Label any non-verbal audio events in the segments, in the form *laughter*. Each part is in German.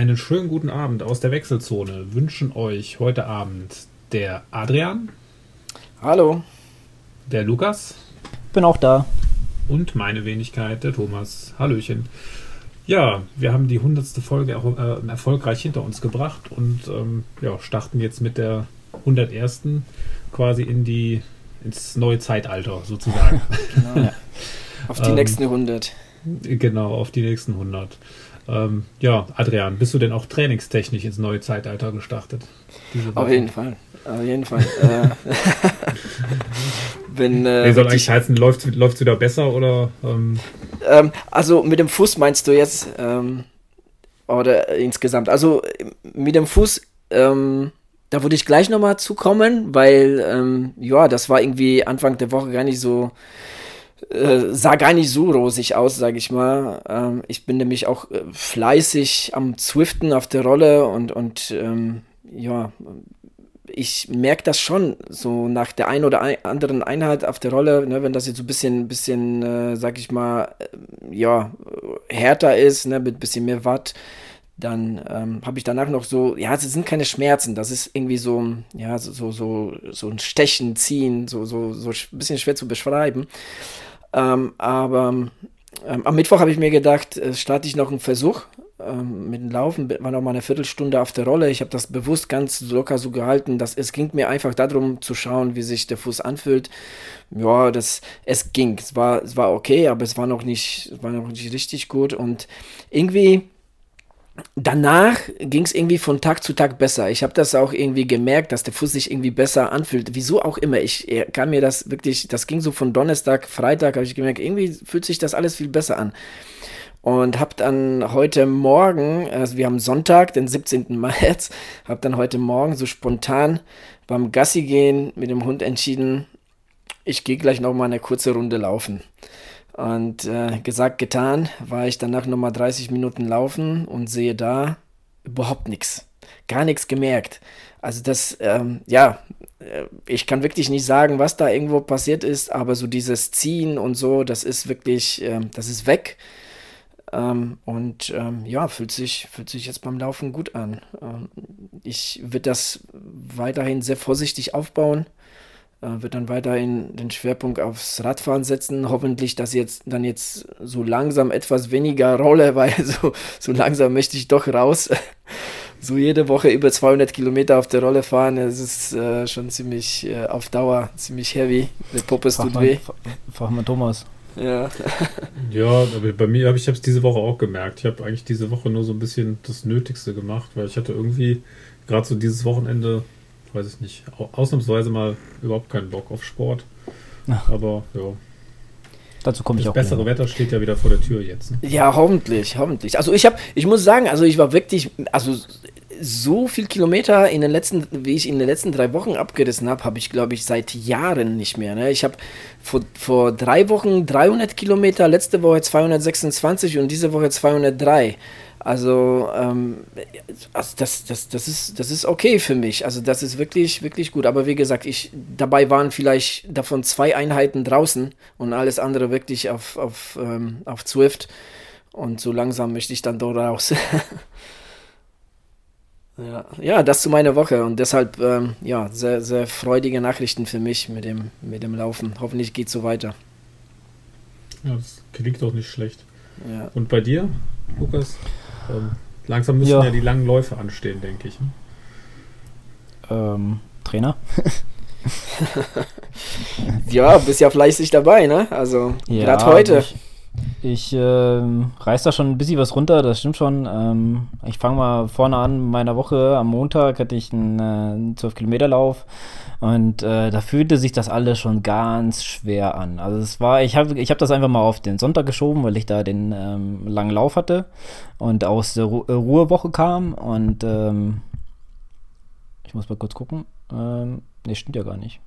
einen schönen guten Abend aus der Wechselzone wünschen euch heute Abend der Adrian. Hallo. Der Lukas. Bin auch da. Und meine Wenigkeit, der Thomas. Hallöchen. Ja, wir haben die hundertste Folge äh, erfolgreich hinter uns gebracht und ähm, ja, starten jetzt mit der 101. quasi in die, ins neue Zeitalter sozusagen. *laughs* Genau. Ja. *laughs* Auf die ähm, nächsten 100. Genau, auf die nächsten 100. Ähm, ja, Adrian, bist du denn auch trainingstechnisch ins neue Zeitalter gestartet? Auf jeden Fall. Auf jeden Fall. *laughs* äh, *laughs* wenn, äh, nee, soll eigentlich heißen, läuft es wieder besser oder? Ähm? Ähm, also mit dem Fuß meinst du jetzt? Ähm, oder insgesamt? Also mit dem Fuß, ähm, da würde ich gleich nochmal zukommen, weil ähm, ja, das war irgendwie Anfang der Woche gar nicht so äh, sah gar nicht so rosig aus, sage ich mal. Ähm, ich bin nämlich auch äh, fleißig am Zwiften auf der Rolle und, und ähm, ja, ich merke das schon so nach der einen oder ein, anderen Einheit auf der Rolle, ne, wenn das jetzt so ein bisschen, bisschen äh, sag ich mal, äh, ja, härter ist, ne, mit ein bisschen mehr Watt, dann ähm, habe ich danach noch so, ja, es sind keine Schmerzen, das ist irgendwie so, ja, so, so, so ein Stechen, Ziehen, so, so, so ein bisschen schwer zu beschreiben. Ähm, aber ähm, am Mittwoch habe ich mir gedacht, äh, starte ich noch einen Versuch ähm, mit dem Laufen. War noch mal eine Viertelstunde auf der Rolle. Ich habe das bewusst ganz locker so gehalten, dass es ging mir einfach darum zu schauen, wie sich der Fuß anfühlt. Ja, das, es ging. Es war, es war okay, aber es war noch nicht, war noch nicht richtig gut und irgendwie danach ging es irgendwie von Tag zu Tag besser. Ich habe das auch irgendwie gemerkt, dass der Fuß sich irgendwie besser anfühlt. Wieso auch immer. Ich kann mir das wirklich, das ging so von Donnerstag, Freitag, habe ich gemerkt, irgendwie fühlt sich das alles viel besser an. Und habe dann heute Morgen, also wir haben Sonntag, den 17. *laughs* März, habe dann heute Morgen so spontan beim Gassi gehen mit dem Hund entschieden, ich gehe gleich noch mal eine kurze Runde laufen. Und äh, gesagt, getan, war ich danach nochmal 30 Minuten laufen und sehe da überhaupt nichts. Gar nichts gemerkt. Also das, ähm, ja, äh, ich kann wirklich nicht sagen, was da irgendwo passiert ist, aber so dieses Ziehen und so, das ist wirklich, äh, das ist weg. Ähm, und ähm, ja, fühlt sich, fühlt sich jetzt beim Laufen gut an. Ähm, ich würde das weiterhin sehr vorsichtig aufbauen wird dann weiterhin den Schwerpunkt aufs Radfahren setzen. Hoffentlich, dass jetzt dann jetzt so langsam etwas weniger Rolle, *laughs* weil so, so langsam möchte ich doch raus. *laughs* so jede Woche über 200 Kilometer auf der Rolle fahren, das ist äh, schon ziemlich äh, auf Dauer ziemlich heavy. Der Puppes tut weh. Frag mal Thomas. Ja. *laughs* ja, aber bei mir habe ich es diese Woche auch gemerkt. Ich habe eigentlich diese Woche nur so ein bisschen das Nötigste gemacht, weil ich hatte irgendwie gerade so dieses Wochenende weiß ich nicht, ausnahmsweise mal überhaupt keinen Bock auf Sport. Ach. Aber ja. Dazu komme ich das auch. Das bessere wieder. Wetter steht ja wieder vor der Tür jetzt. Ne? Ja, hoffentlich, hoffentlich. Also ich habe, ich muss sagen, also ich war wirklich, also so viel Kilometer in den letzten, wie ich in den letzten drei Wochen abgerissen habe, habe ich glaube ich seit Jahren nicht mehr. Ne? Ich habe vor, vor drei Wochen 300 Kilometer, letzte Woche 226 und diese Woche 203. Also, ähm, also das, das, das, ist, das ist okay für mich. Also das ist wirklich, wirklich gut. Aber wie gesagt, ich, dabei waren vielleicht davon zwei Einheiten draußen und alles andere wirklich auf, auf, ähm, auf Zwift. Und so langsam möchte ich dann dort raus. *laughs* ja. ja, das zu meiner Woche. Und deshalb, ähm, ja, sehr, sehr freudige Nachrichten für mich mit dem, mit dem Laufen. Hoffentlich geht es so weiter. Ja, das klingt doch nicht schlecht. Ja. Und bei dir, Lukas? Ähm, langsam müssen ja. ja. die langen Läufe anstehen, denke ich. Ähm, Trainer? *laughs* ja, bist ja fleißig dabei, ne? Also, ja, gerade heute. Ich, ich äh, reiß da schon ein bisschen was runter, das stimmt schon. Ähm, ich fange mal vorne an, meiner Woche. Am Montag hatte ich einen äh, 12-Kilometer-Lauf. Und äh, da fühlte sich das alles schon ganz schwer an. Also es war, ich habe ich hab das einfach mal auf den Sonntag geschoben, weil ich da den ähm, langen Lauf hatte und aus der Ru äh, Ruhewoche kam. Und ähm, ich muss mal kurz gucken. Ähm, nee, stimmt ja gar nicht.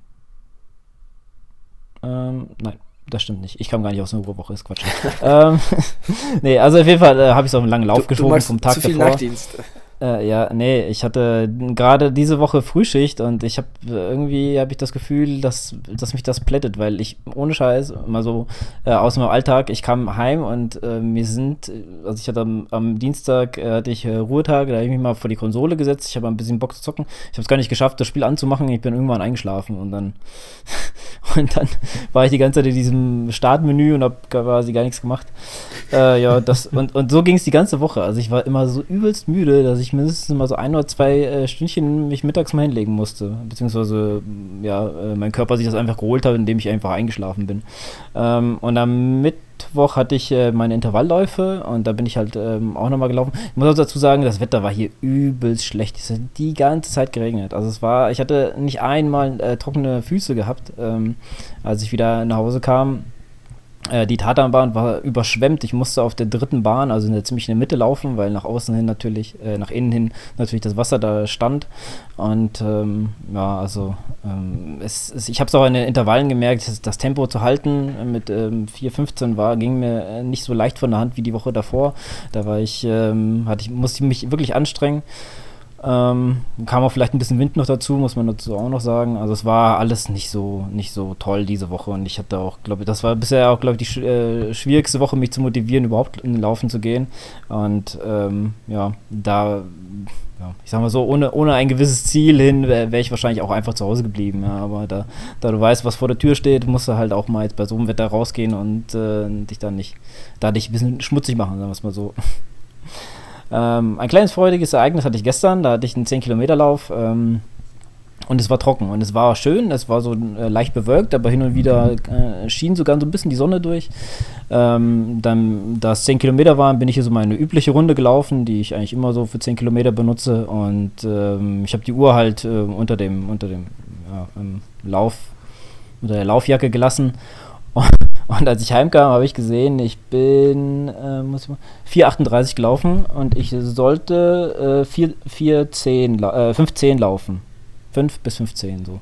Ähm, nein, das stimmt nicht. Ich kam gar nicht aus der Ruhewoche, ist Quatsch. *laughs* ähm, *laughs* nee, also auf jeden Fall äh, habe ich es auf einen langen Lauf du, geschoben du vom Tag zu viel davor. Nachtdienst. Äh, ja, nee, ich hatte gerade diese Woche Frühschicht und ich habe irgendwie habe ich das Gefühl, dass, dass mich das plättet, weil ich ohne Scheiß mal so äh, aus meinem Alltag, ich kam heim und äh, mir sind, also ich hatte am, am Dienstag äh, hatte ich äh, Ruhetag, da habe ich mich mal vor die Konsole gesetzt, ich habe ein bisschen Bock zu zocken. Ich habe es gar nicht geschafft, das Spiel anzumachen, ich bin irgendwann eingeschlafen und dann *laughs* und dann war ich die ganze Zeit in diesem Startmenü und habe quasi gar nichts gemacht. Äh, ja, das und, und so ging es die ganze Woche. Also ich war immer so übelst müde, dass ich mindestens mal so ein oder zwei äh, Stündchen mich mittags mal hinlegen musste. Beziehungsweise, ja, äh, mein Körper sich das einfach geholt hat, indem ich einfach eingeschlafen bin. Ähm, und am Mittwoch hatte ich äh, meine Intervallläufe und da bin ich halt ähm, auch nochmal gelaufen. Ich muss auch dazu sagen, das Wetter war hier übelst schlecht. Es hat die ganze Zeit geregnet. Also es war, ich hatte nicht einmal äh, trockene Füße gehabt, ähm, als ich wieder nach Hause kam die Tatanbahn war überschwemmt. Ich musste auf der dritten Bahn, also in der ziemlich in der Mitte laufen, weil nach außen hin natürlich, äh, nach innen hin natürlich das Wasser da stand. Und ähm, ja, also ähm, es, es, ich habe es auch in den Intervallen gemerkt, das, das Tempo zu halten mit ähm, 4,15 war, ging mir äh, nicht so leicht von der Hand wie die Woche davor. Da war ich, ähm, hatte ich, musste ich mich wirklich anstrengen. Ähm, kam auch vielleicht ein bisschen Wind noch dazu, muss man dazu auch noch sagen. Also es war alles nicht so, nicht so toll diese Woche und ich hatte auch, glaube ich, das war bisher auch, glaube ich, die äh, schwierigste Woche, mich zu motivieren, überhaupt in den Laufen zu gehen. Und ähm, ja, da, ja, ich sag mal so, ohne, ohne ein gewisses Ziel hin wäre wär ich wahrscheinlich auch einfach zu Hause geblieben. Ja. Aber da, da du weißt, was vor der Tür steht, musst du halt auch mal jetzt bei so einem Wetter rausgehen und äh, dich dann nicht, da dich ein bisschen schmutzig machen, sagen wir es mal so. Ähm, ein kleines freudiges Ereignis hatte ich gestern, da hatte ich einen 10-Kilometer-Lauf. Ähm, und es war trocken und es war schön, es war so äh, leicht bewölkt, aber hin und wieder äh, schien sogar so ein bisschen die Sonne durch. Ähm, dann, da es 10 Kilometer waren, bin ich hier so meine übliche Runde gelaufen, die ich eigentlich immer so für 10 Kilometer benutze. Und ähm, ich habe die Uhr halt äh, unter dem, unter dem ja, Lauf, unter der Laufjacke gelassen. Und als ich heimkam, habe ich gesehen, ich bin äh, 4,38 gelaufen und ich sollte äh, 4, 10, äh, 5,10 laufen. 5 bis 15 so.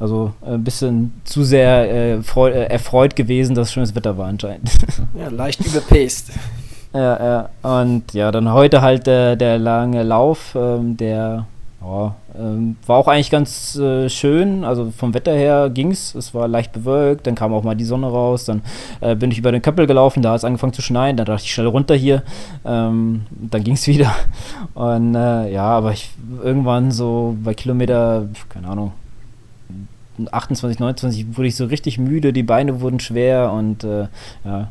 Also äh, ein bisschen zu sehr äh, äh, erfreut gewesen, dass schönes Wetter war anscheinend. *laughs* Ja, leicht überpaced. ja, ja. Und ja, dann heute halt äh, der lange Lauf, ähm, der ja, ähm, war auch eigentlich ganz äh, schön. Also vom Wetter her ging es. Es war leicht bewölkt. Dann kam auch mal die Sonne raus. Dann äh, bin ich über den Köppel gelaufen. Da hat es angefangen zu schneien. Dann dachte ich schnell runter hier. Ähm, dann es *laughs* wieder. Und äh, ja, aber ich irgendwann so bei Kilometer, keine Ahnung, 28, 29 wurde ich so richtig müde. Die Beine wurden schwer und äh, ja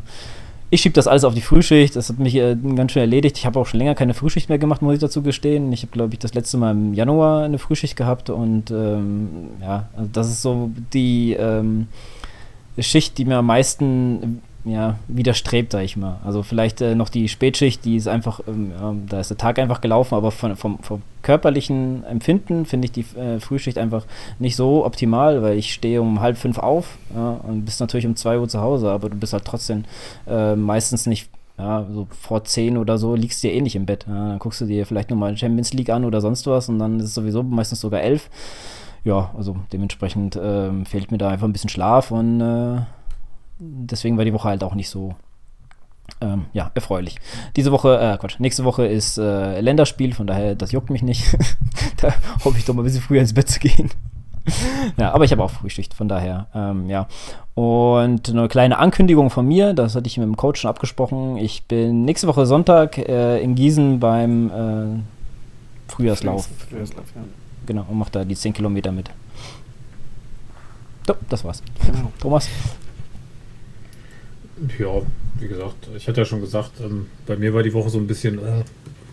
ich schiebe das alles auf die Frühschicht. Das hat mich äh, ganz schön erledigt. Ich habe auch schon länger keine Frühschicht mehr gemacht, muss ich dazu gestehen. Ich habe, glaube ich, das letzte Mal im Januar eine Frühschicht gehabt und ähm, ja, also das ist so die ähm, Schicht, die mir am meisten ja, widerstrebt, sag ich mal. Also vielleicht äh, noch die Spätschicht, die ist einfach, ähm, ja, da ist der Tag einfach gelaufen, aber von, vom, vom körperlichen Empfinden finde ich die äh, Frühschicht einfach nicht so optimal, weil ich stehe um halb fünf auf ja, und bist natürlich um zwei Uhr zu Hause, aber du bist halt trotzdem äh, meistens nicht ja, so vor zehn oder so liegst du dir eh nicht im Bett. Ja, dann guckst du dir vielleicht nochmal Champions League an oder sonst was und dann ist es sowieso meistens sogar elf. Ja, also dementsprechend ähm, fehlt mir da einfach ein bisschen Schlaf und äh, deswegen war die Woche halt auch nicht so ähm, ja, erfreulich. Diese Woche, äh, Quatsch, nächste Woche ist äh, Länderspiel, von daher, das juckt mich nicht. *laughs* da hoffe ich doch mal ein bisschen früher ins Bett zu gehen. *laughs* ja, aber ich habe auch Frühschicht, von daher, ähm, ja. Und eine kleine Ankündigung von mir, das hatte ich mit dem Coach schon abgesprochen. Ich bin nächste Woche Sonntag äh, in Gießen beim äh, Frühjahrslauf. Frühjahrslauf, ja. Genau, und mache da die 10 Kilometer mit. So, das war's. Genau. Thomas? Ja, wie gesagt, ich hatte ja schon gesagt, ähm, bei mir war die Woche so ein bisschen äh,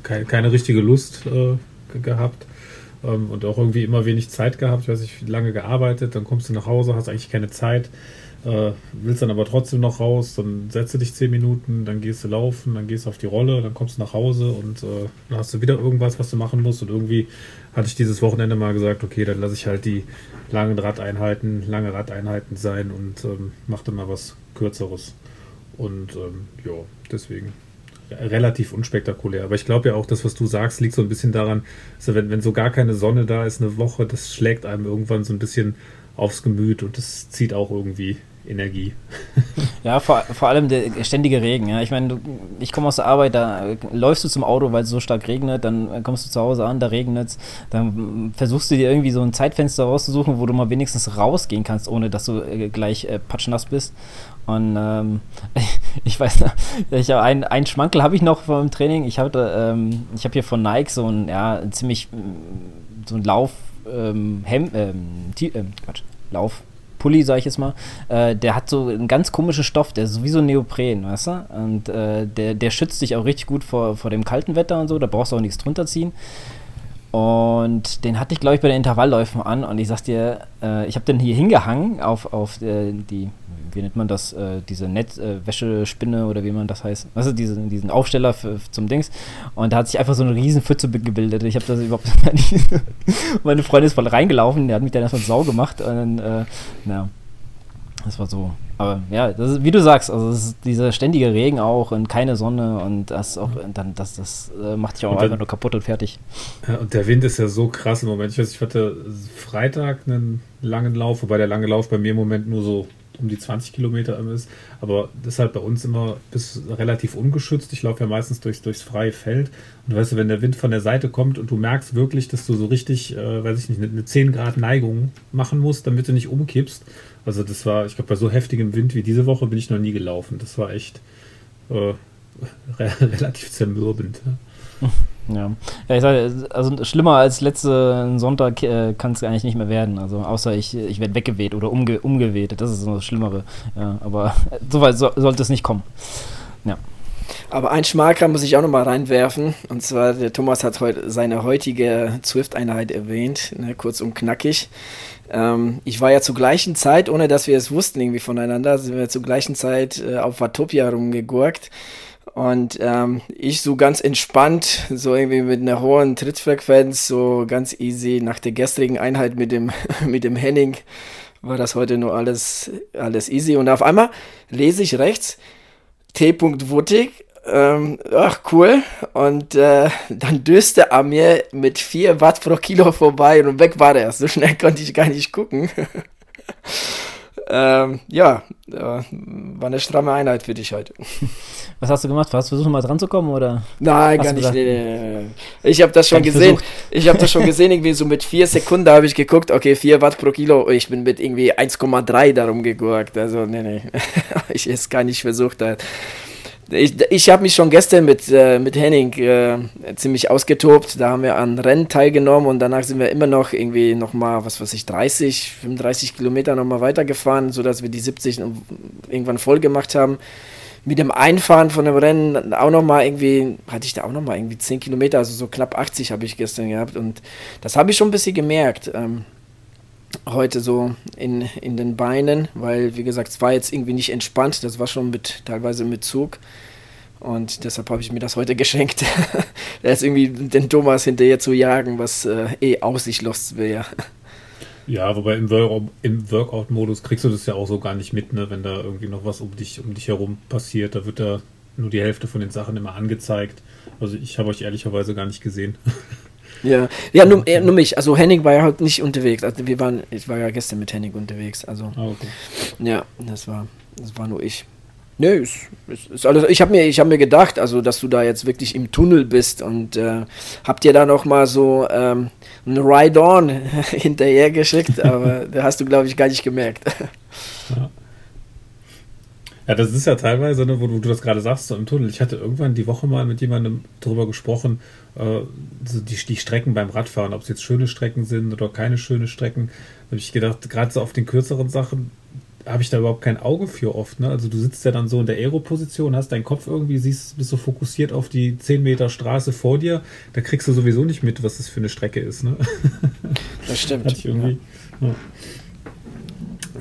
keine, keine richtige Lust äh, gehabt ähm, und auch irgendwie immer wenig Zeit gehabt. Ich weiß nicht, lange gearbeitet, dann kommst du nach Hause, hast eigentlich keine Zeit, äh, willst dann aber trotzdem noch raus, dann setze dich zehn Minuten, dann gehst du laufen, dann gehst du auf die Rolle, dann kommst du nach Hause und äh, dann hast du wieder irgendwas, was du machen musst. Und irgendwie hatte ich dieses Wochenende mal gesagt, okay, dann lasse ich halt die langen Radeinheiten, lange Radeinheiten sein und ähm, mach dann mal was Kürzeres. Und ähm, ja, deswegen relativ unspektakulär. Aber ich glaube ja auch, das, was du sagst, liegt so ein bisschen daran, also wenn, wenn so gar keine Sonne da ist, eine Woche, das schlägt einem irgendwann so ein bisschen aufs Gemüt und das zieht auch irgendwie Energie. *laughs* Ja, vor, vor allem der ständige Regen. Ja. Ich meine, ich komme aus der Arbeit, da läufst du zum Auto, weil es so stark regnet, dann kommst du zu Hause an, da regnet es, dann versuchst du dir irgendwie so ein Zeitfenster rauszusuchen, wo du mal wenigstens rausgehen kannst, ohne dass du äh, gleich äh, patschnass bist. Und ähm, *laughs* ich weiß noch, ein, ein Schmankel habe ich noch vom Training. Ich hatte, ähm, ich habe hier von Nike so ein, ja, ziemlich so ein Lauf, ähm, Hem, ähm, ähm, Quatsch, Lauf, Pulli, sag ich jetzt mal, äh, der hat so einen ganz komischen Stoff, der ist sowieso Neopren, weißt du? Und äh, der, der schützt dich auch richtig gut vor, vor dem kalten Wetter und so, da brauchst du auch nichts drunter ziehen. Und den hatte ich, glaube ich, bei den Intervallläufen an und ich sag dir, äh, ich habe den hier hingehangen auf, auf äh, die, wie nennt man das, äh, diese Netzwäschespinne äh, oder wie man das heißt, also diese, diesen Aufsteller für, zum Dings. Und da hat sich einfach so eine riesen Pfütze gebildet. Ich habe das überhaupt *laughs* nicht. Meine Freundin ist voll reingelaufen, der hat mich dann erstmal sau gemacht. Und dann, äh, na, das war so. Aber ja, das ist, wie du sagst, also ist dieser ständige Regen auch und keine Sonne und das auch dann das das äh, macht dich auch und einfach nur kaputt und fertig. Ja, und der Wind ist ja so krass im Moment. Ich weiß, ich hatte Freitag einen langen Lauf, wobei der lange Lauf bei mir im Moment nur so um die 20 Kilometer ist. Aber das ist halt bei uns immer bis relativ ungeschützt. Ich laufe ja meistens durchs, durchs freie Feld. Und weißt du, wenn der Wind von der Seite kommt und du merkst wirklich, dass du so richtig, äh, weiß ich nicht, eine, eine 10 Grad Neigung machen musst, damit du nicht umkippst. Also das war, ich glaube, bei so heftigem Wind wie diese Woche bin ich noch nie gelaufen. Das war echt äh, *laughs* relativ zermürbend. Ja. *laughs* ja, ich sage, also schlimmer als letzten Sonntag äh, kann es eigentlich nicht mehr werden. Also außer ich, ich werde weggeweht oder umge umgeweht. Das ist so das Schlimmere. Ja, aber *laughs* so weit so, sollte es nicht kommen. Ja. Aber ein Schmarker muss ich auch nochmal reinwerfen. Und zwar, der Thomas hat heute seine heutige Zwift-Einheit erwähnt, ne, kurz und knackig. Ähm, ich war ja zur gleichen Zeit, ohne dass wir es wussten irgendwie voneinander, sind wir zur gleichen Zeit äh, auf Watopia rumgegurkt. Und ähm, ich so ganz entspannt, so irgendwie mit einer hohen Trittfrequenz, so ganz easy nach der gestrigen Einheit mit dem, *laughs* mit dem Henning war das heute nur alles, alles easy. Und auf einmal lese ich rechts T. Wuttig, ähm, ach cool. Und äh, dann döste er mir mit 4 Watt pro Kilo vorbei und weg war er. So schnell konnte ich gar nicht gucken. *laughs* ähm, ja, äh, war eine stramme Einheit für dich heute. *laughs* Was hast du gemacht? Hast du versucht, mal dran zu kommen? Oder Nein, gar nicht. Nee, nee, nee. Ich habe das schon gesehen. Versucht. Ich habe das schon gesehen, irgendwie so mit 4 Sekunden habe ich geguckt, okay, 4 Watt pro Kilo. Ich bin mit irgendwie 1,3 darum gegurkt. Also, nee, nee. *laughs* ich es gar nicht versucht. Ich, ich habe mich schon gestern mit, äh, mit Henning äh, ziemlich ausgetobt. Da haben wir an Rennen teilgenommen und danach sind wir immer noch irgendwie nochmal, was weiß ich, 30, 35 Kilometer nochmal weitergefahren, sodass wir die 70 irgendwann voll gemacht haben. Mit dem Einfahren von dem Rennen auch nochmal irgendwie, hatte ich da auch nochmal irgendwie 10 Kilometer, also so knapp 80 habe ich gestern gehabt und das habe ich schon ein bisschen gemerkt. Ähm, heute so in, in den Beinen, weil, wie gesagt, es war jetzt irgendwie nicht entspannt, das war schon mit teilweise mit Zug. Und deshalb habe ich mir das heute *laughs* geschenkt. *laughs* da ist irgendwie den Thomas hinterher zu jagen, was äh, eh aussichtlos wäre. Ja, wobei im, im Workout-Modus kriegst du das ja auch so gar nicht mit, ne? wenn da irgendwie noch was um dich, um dich herum passiert. Da wird da nur die Hälfte von den Sachen immer angezeigt. Also ich habe euch ehrlicherweise gar nicht gesehen. *laughs* Ja, ja nur, nur mich. Also Henning war ja halt nicht unterwegs. Also wir waren, ich war ja gestern mit Henning unterwegs. Also ah, okay. ja, das war, das war nur ich. Nö, ist, ist, ist alles. Ich habe mir, ich habe mir gedacht, also dass du da jetzt wirklich im Tunnel bist und äh, habt ihr da noch mal so ähm, ein Ride-on *laughs* hinterher geschickt, aber *laughs* da hast du glaube ich gar nicht gemerkt. Ja. Ja, das ist ja teilweise, ne, wo du, du das gerade sagst, so im Tunnel. Ich hatte irgendwann die Woche mal mit jemandem darüber gesprochen, äh, so die, die Strecken beim Radfahren, ob es jetzt schöne Strecken sind oder keine schöne Strecken. Da habe ich gedacht, gerade so auf den kürzeren Sachen habe ich da überhaupt kein Auge für oft. Ne? Also du sitzt ja dann so in der Aero-Position, hast deinen Kopf irgendwie, siehst, bist so fokussiert auf die 10 Meter Straße vor dir, da kriegst du sowieso nicht mit, was das für eine Strecke ist. Ne? *laughs* Das stimmt. ich irgendwie, ja. Ja.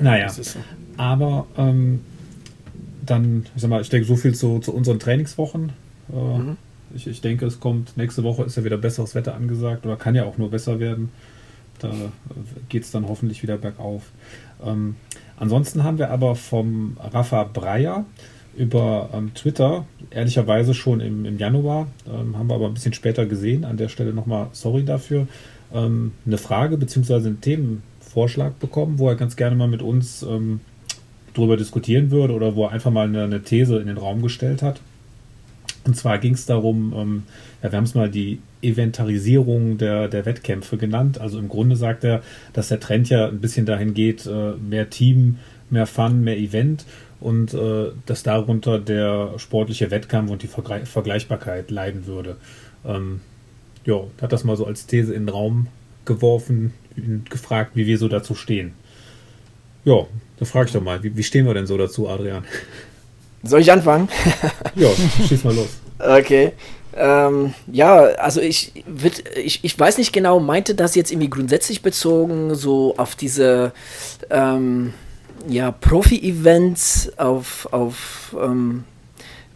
Naja, so. aber ähm, dann, ich sag mal, ich denke, so viel zu, zu unseren Trainingswochen. Äh, mhm. ich, ich denke, es kommt, nächste Woche ist ja wieder besseres Wetter angesagt oder kann ja auch nur besser werden. Da geht es dann hoffentlich wieder bergauf. Ähm, ansonsten haben wir aber vom Rafa Breyer über ähm, Twitter, ehrlicherweise schon im, im Januar, ähm, haben wir aber ein bisschen später gesehen. An der Stelle nochmal sorry dafür. Ähm, eine Frage bzw. einen Themenvorschlag bekommen, wo er ganz gerne mal mit uns ähm, drüber diskutieren würde oder wo er einfach mal eine, eine These in den Raum gestellt hat. Und zwar ging es darum, ähm, ja, wir haben es mal die Eventarisierung der, der Wettkämpfe genannt. Also im Grunde sagt er, dass der Trend ja ein bisschen dahin geht, äh, mehr Team, mehr Fun, mehr Event und äh, dass darunter der sportliche Wettkampf und die Vergleich Vergleichbarkeit leiden würde. Ähm, ja, hat das mal so als These in den Raum geworfen und gefragt, wie wir so dazu stehen. Ja, da frage ich doch mal, wie, wie stehen wir denn so dazu, Adrian? Soll ich anfangen? *laughs* ja, schieß mal los. Okay. Ähm, ja, also ich, wird, ich, ich weiß nicht genau, meinte das jetzt irgendwie grundsätzlich bezogen, so auf diese ähm, ja, Profi-Events, auf, auf ähm,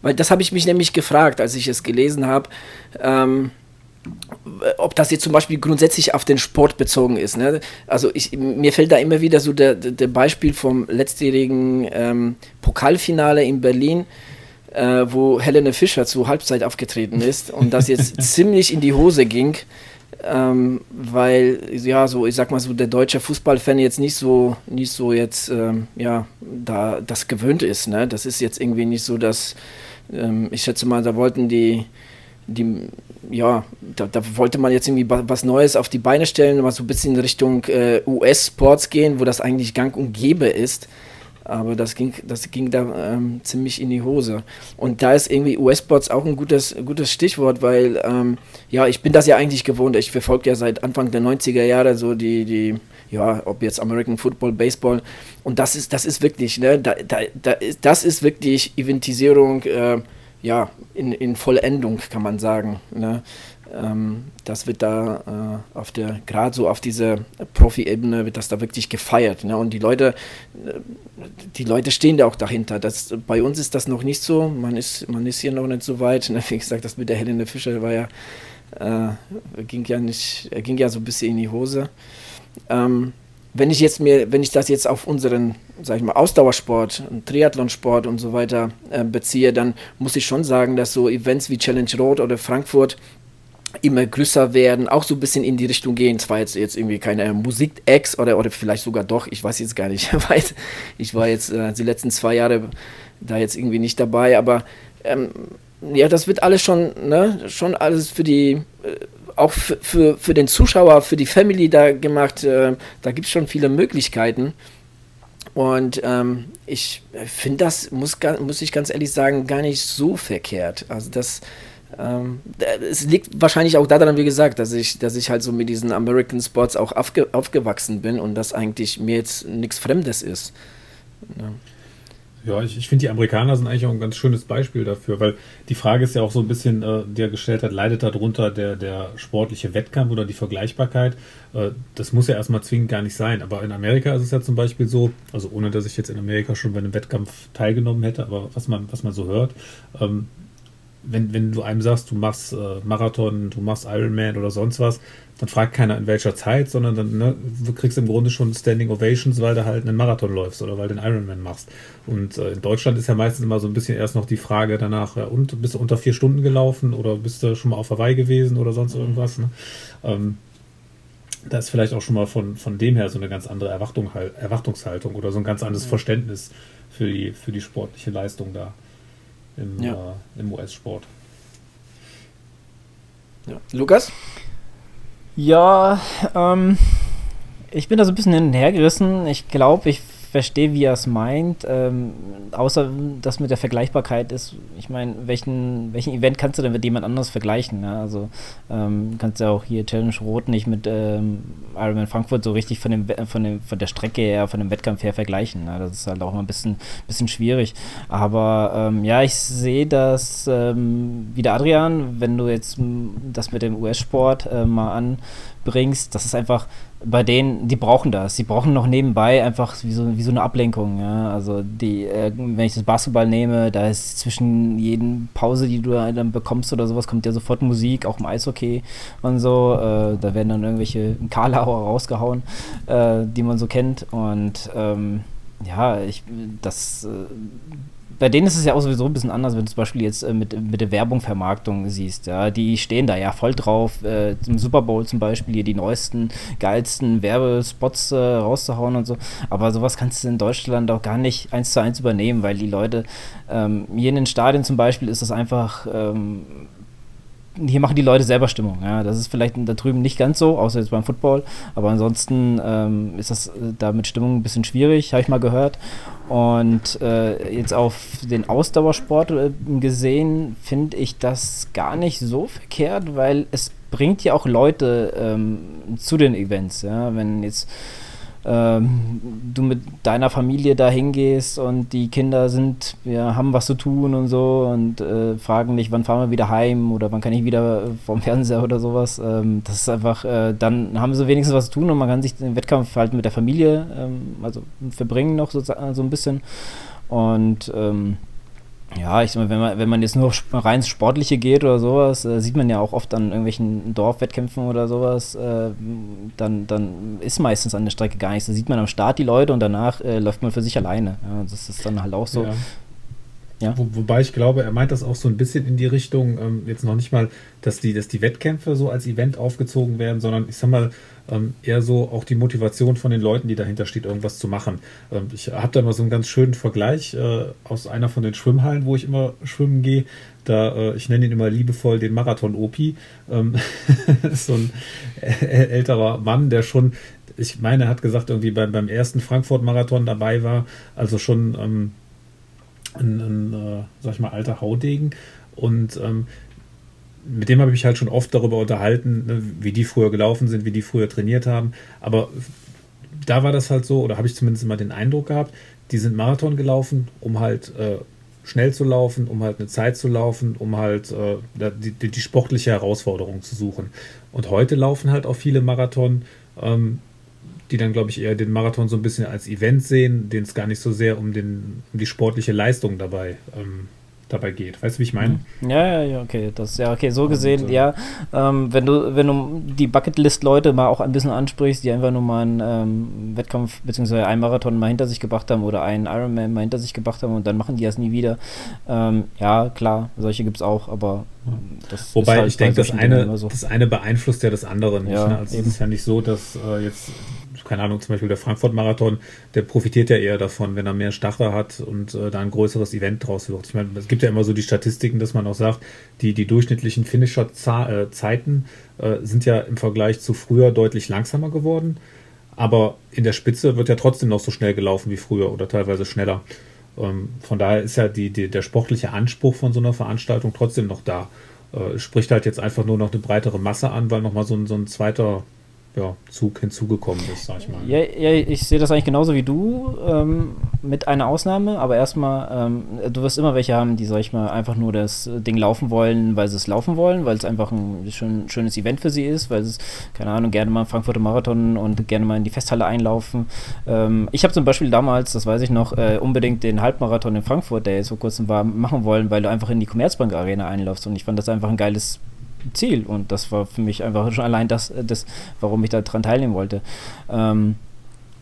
weil das habe ich mich nämlich gefragt, als ich es gelesen habe. Ähm, ob das jetzt zum Beispiel grundsätzlich auf den Sport bezogen ist. Ne? Also ich, mir fällt da immer wieder so der, der Beispiel vom letztjährigen ähm, Pokalfinale in Berlin, äh, wo Helene Fischer zur Halbzeit aufgetreten ist und das jetzt *laughs* ziemlich in die Hose ging, ähm, weil ja so ich sag mal so der deutsche Fußballfan jetzt nicht so nicht so jetzt ähm, ja da das gewöhnt ist. Ne? Das ist jetzt irgendwie nicht so, dass ähm, ich schätze mal, da wollten die die, ja, da, da, wollte man jetzt irgendwie was Neues auf die Beine stellen, mal so ein bisschen in Richtung äh, US-Sports gehen, wo das eigentlich gang und gäbe ist. Aber das ging, das ging da ähm, ziemlich in die Hose. Und da ist irgendwie US-Sports auch ein gutes, gutes Stichwort, weil, ähm, ja, ich bin das ja eigentlich gewohnt. Ich verfolge ja seit Anfang der 90er Jahre so die, die ja, ob jetzt American Football, Baseball. Und das ist, das ist wirklich, ne, da, da, da ist, das ist wirklich Eventisierung, äh, ja, in, in Vollendung, kann man sagen. Ne? Ähm, das wird da äh, auf der, gerade so auf dieser Profi-Ebene wird das da wirklich gefeiert. Ne? Und die Leute, äh, die Leute stehen da auch dahinter. Das, bei uns ist das noch nicht so. Man ist, man ist hier noch nicht so weit. Ne? *laughs* Wie gesagt, das mit der Helene Fischer war ja, äh, ging ja nicht, ging ja so ein bisschen in die Hose. Ähm, wenn ich jetzt mir, wenn ich das jetzt auf unseren, sag ich mal, Ausdauersport, Triathlonsport und so weiter äh, beziehe, dann muss ich schon sagen, dass so Events wie Challenge Road oder Frankfurt immer größer werden, auch so ein bisschen in die Richtung gehen. Zwar jetzt, jetzt irgendwie keine Musik-Acts oder, oder vielleicht sogar doch, ich weiß jetzt gar nicht. *laughs* ich war jetzt äh, die letzten zwei Jahre da jetzt irgendwie nicht dabei, aber ähm, ja, das wird alles schon, ne, schon alles für die äh, auch für, für den Zuschauer, für die Family da gemacht. Äh, da gibt es schon viele Möglichkeiten. Und ähm, ich finde das, muss, muss ich ganz ehrlich sagen, gar nicht so verkehrt. Also das, ähm, es liegt wahrscheinlich auch daran, wie gesagt, dass ich, dass ich halt so mit diesen American Sports auch aufge, aufgewachsen bin und das eigentlich mir jetzt nichts Fremdes ist. Ja. Ja, ich, ich finde, die Amerikaner sind eigentlich auch ein ganz schönes Beispiel dafür, weil die Frage ist ja auch so ein bisschen, äh, die er gestellt hat, leidet darunter der, der sportliche Wettkampf oder die Vergleichbarkeit? Äh, das muss ja erstmal zwingend gar nicht sein. Aber in Amerika ist es ja zum Beispiel so, also ohne dass ich jetzt in Amerika schon bei einem Wettkampf teilgenommen hätte, aber was man, was man so hört, ähm, wenn, wenn du einem sagst, du machst äh, Marathon, du machst Ironman oder sonst was, dann fragt keiner in welcher Zeit, sondern dann ne, du kriegst im Grunde schon Standing Ovations, weil du halt einen Marathon läufst oder weil du einen Ironman machst. Und äh, in Deutschland ist ja meistens immer so ein bisschen erst noch die Frage danach, ja, und bist du unter vier Stunden gelaufen oder bist du schon mal auf Hawaii gewesen oder sonst irgendwas. Ne? Ähm, da ist vielleicht auch schon mal von, von dem her so eine ganz andere Erwartung, Erwartungshaltung oder so ein ganz anderes Verständnis für die, für die sportliche Leistung da im, ja. äh, im US-Sport. Ja. Lukas? Ja, ähm, ich bin da so ein bisschen hin und her gerissen. Ich glaube, ich verstehe, wie er es meint. Ähm, außer das mit der Vergleichbarkeit ist, ich meine, welchen, welchen Event kannst du denn mit jemand anderes vergleichen? Ne? Also ähm, kannst du ja auch hier Challenge Rot nicht mit ähm, Ironman Frankfurt so richtig von, dem, von, dem, von der Strecke her, von dem Wettkampf her vergleichen. Ne? Das ist halt auch mal ein bisschen, bisschen schwierig. Aber ähm, ja, ich sehe das ähm, wie der Adrian, wenn du jetzt das mit dem US-Sport äh, mal anbringst, das ist einfach bei denen, die brauchen das. Die brauchen noch nebenbei einfach wie so, wie so eine Ablenkung. Ja? Also die, äh, wenn ich das Basketball nehme, da ist zwischen jeden Pause, die du dann bekommst oder sowas, kommt ja sofort Musik, auch im Eishockey und so. Äh, da werden dann irgendwelche Karlauer rausgehauen, äh, die man so kennt. Und ähm, ja, ich, das äh, bei denen ist es ja auch sowieso ein bisschen anders, wenn du zum Beispiel jetzt äh, mit, mit der Werbung, Vermarktung siehst. Ja, die stehen da ja voll drauf, äh, zum Super Bowl zum Beispiel hier die neuesten, geilsten Werbespots äh, rauszuhauen und so. Aber sowas kannst du in Deutschland auch gar nicht eins zu eins übernehmen, weil die Leute ähm, hier in den Stadien zum Beispiel ist das einfach ähm, hier machen die Leute selber Stimmung. Ja, das ist vielleicht da drüben nicht ganz so, außer jetzt beim Football. Aber ansonsten ähm, ist das äh, da mit Stimmung ein bisschen schwierig, habe ich mal gehört. Und äh, jetzt auf den Ausdauersport äh, gesehen, finde ich das gar nicht so verkehrt, weil es bringt ja auch Leute ähm, zu den Events. Ja, wenn jetzt ähm, du mit deiner Familie da hingehst und die Kinder sind, ja, haben was zu tun und so und äh, fragen dich, wann fahren wir wieder heim oder wann kann ich wieder vom Fernseher oder sowas. Ähm, das ist einfach, äh, dann haben sie wenigstens was zu tun und man kann sich den Wettkampf halt mit der Familie, ähm, also verbringen noch so, so ein bisschen. Und ähm, ja, ich sag mal, wenn man, wenn man jetzt nur rein ins Sportliche geht oder sowas, äh, sieht man ja auch oft an irgendwelchen Dorfwettkämpfen oder sowas, äh, dann, dann ist meistens an der Strecke gar nichts. Da sieht man am Start die Leute und danach äh, läuft man für sich alleine. Ja, das ist dann halt auch so. Ja. Ja. Wo, wobei ich glaube, er meint das auch so ein bisschen in die Richtung, ähm, jetzt noch nicht mal, dass die, dass die Wettkämpfe so als Event aufgezogen werden, sondern ich sag mal, ähm, eher so auch die Motivation von den Leuten, die dahinter steht, irgendwas zu machen. Ähm, ich habe da mal so einen ganz schönen Vergleich äh, aus einer von den Schwimmhallen, wo ich immer schwimmen gehe. Da, äh, ich nenne ihn immer liebevoll den Marathon-Opi. Ähm, *laughs* so ein älterer Mann, der schon, ich meine, er hat gesagt, irgendwie beim, beim ersten Frankfurt-Marathon dabei war, also schon ähm, ein, ein äh, sag ich mal, alter Haudegen. Und ähm, mit dem habe ich halt schon oft darüber unterhalten, ne, wie die früher gelaufen sind, wie die früher trainiert haben. Aber da war das halt so, oder habe ich zumindest immer den Eindruck gehabt, die sind Marathon gelaufen, um halt äh, schnell zu laufen, um halt eine Zeit zu laufen, um halt äh, die, die, die, sportliche Herausforderung zu suchen. Und heute laufen halt auch viele Marathon, ähm, die dann, glaube ich, eher den Marathon so ein bisschen als Event sehen, denen es gar nicht so sehr um, den, um die sportliche Leistung dabei ähm, dabei geht. Weißt du, wie ich meine? Mhm. Ja, ja, ja, okay. Das ja okay, so gesehen, und, äh, ja. Ähm, wenn du, wenn du die Bucketlist-Leute mal auch ein bisschen ansprichst, die einfach nur mal einen ähm, Wettkampf bzw. einen Marathon mal hinter sich gebracht haben oder einen Ironman mal hinter sich gebracht haben und dann machen die das nie wieder. Ähm, ja, klar, solche gibt es auch, aber das Wobei halt ich denke, das eine, so. das eine beeinflusst ja das andere nicht. Ja, ne? Also es ist ja nicht so, dass äh, jetzt keine Ahnung, zum Beispiel der Frankfurt-Marathon, der profitiert ja eher davon, wenn er mehr Stachel hat und äh, da ein größeres Event draus wird. Ich meine, es gibt ja immer so die Statistiken, dass man auch sagt, die, die durchschnittlichen Finisher-Zeiten äh, sind ja im Vergleich zu früher deutlich langsamer geworden. Aber in der Spitze wird ja trotzdem noch so schnell gelaufen wie früher oder teilweise schneller. Ähm, von daher ist ja die, die, der sportliche Anspruch von so einer Veranstaltung trotzdem noch da. Äh, spricht halt jetzt einfach nur noch eine breitere Masse an, weil nochmal so so ein zweiter ja, Zug hinzugekommen ist, sag ich mal. Ja, ja ich sehe das eigentlich genauso wie du, ähm, mit einer Ausnahme, aber erstmal, ähm, du wirst immer welche haben, die, sag ich mal, einfach nur das Ding laufen wollen, weil sie es laufen wollen, weil es einfach ein schön, schönes Event für sie ist, weil es, keine Ahnung, gerne mal Frankfurter Marathon und gerne mal in die Festhalle einlaufen. Ähm, ich habe zum Beispiel damals, das weiß ich noch, äh, unbedingt den Halbmarathon in Frankfurt, der jetzt vor kurzem war, machen wollen, weil du einfach in die Commerzbank Arena einlaufst und ich fand das einfach ein geiles Ziel. Und das war für mich einfach schon allein das, das warum ich daran teilnehmen wollte. Ähm,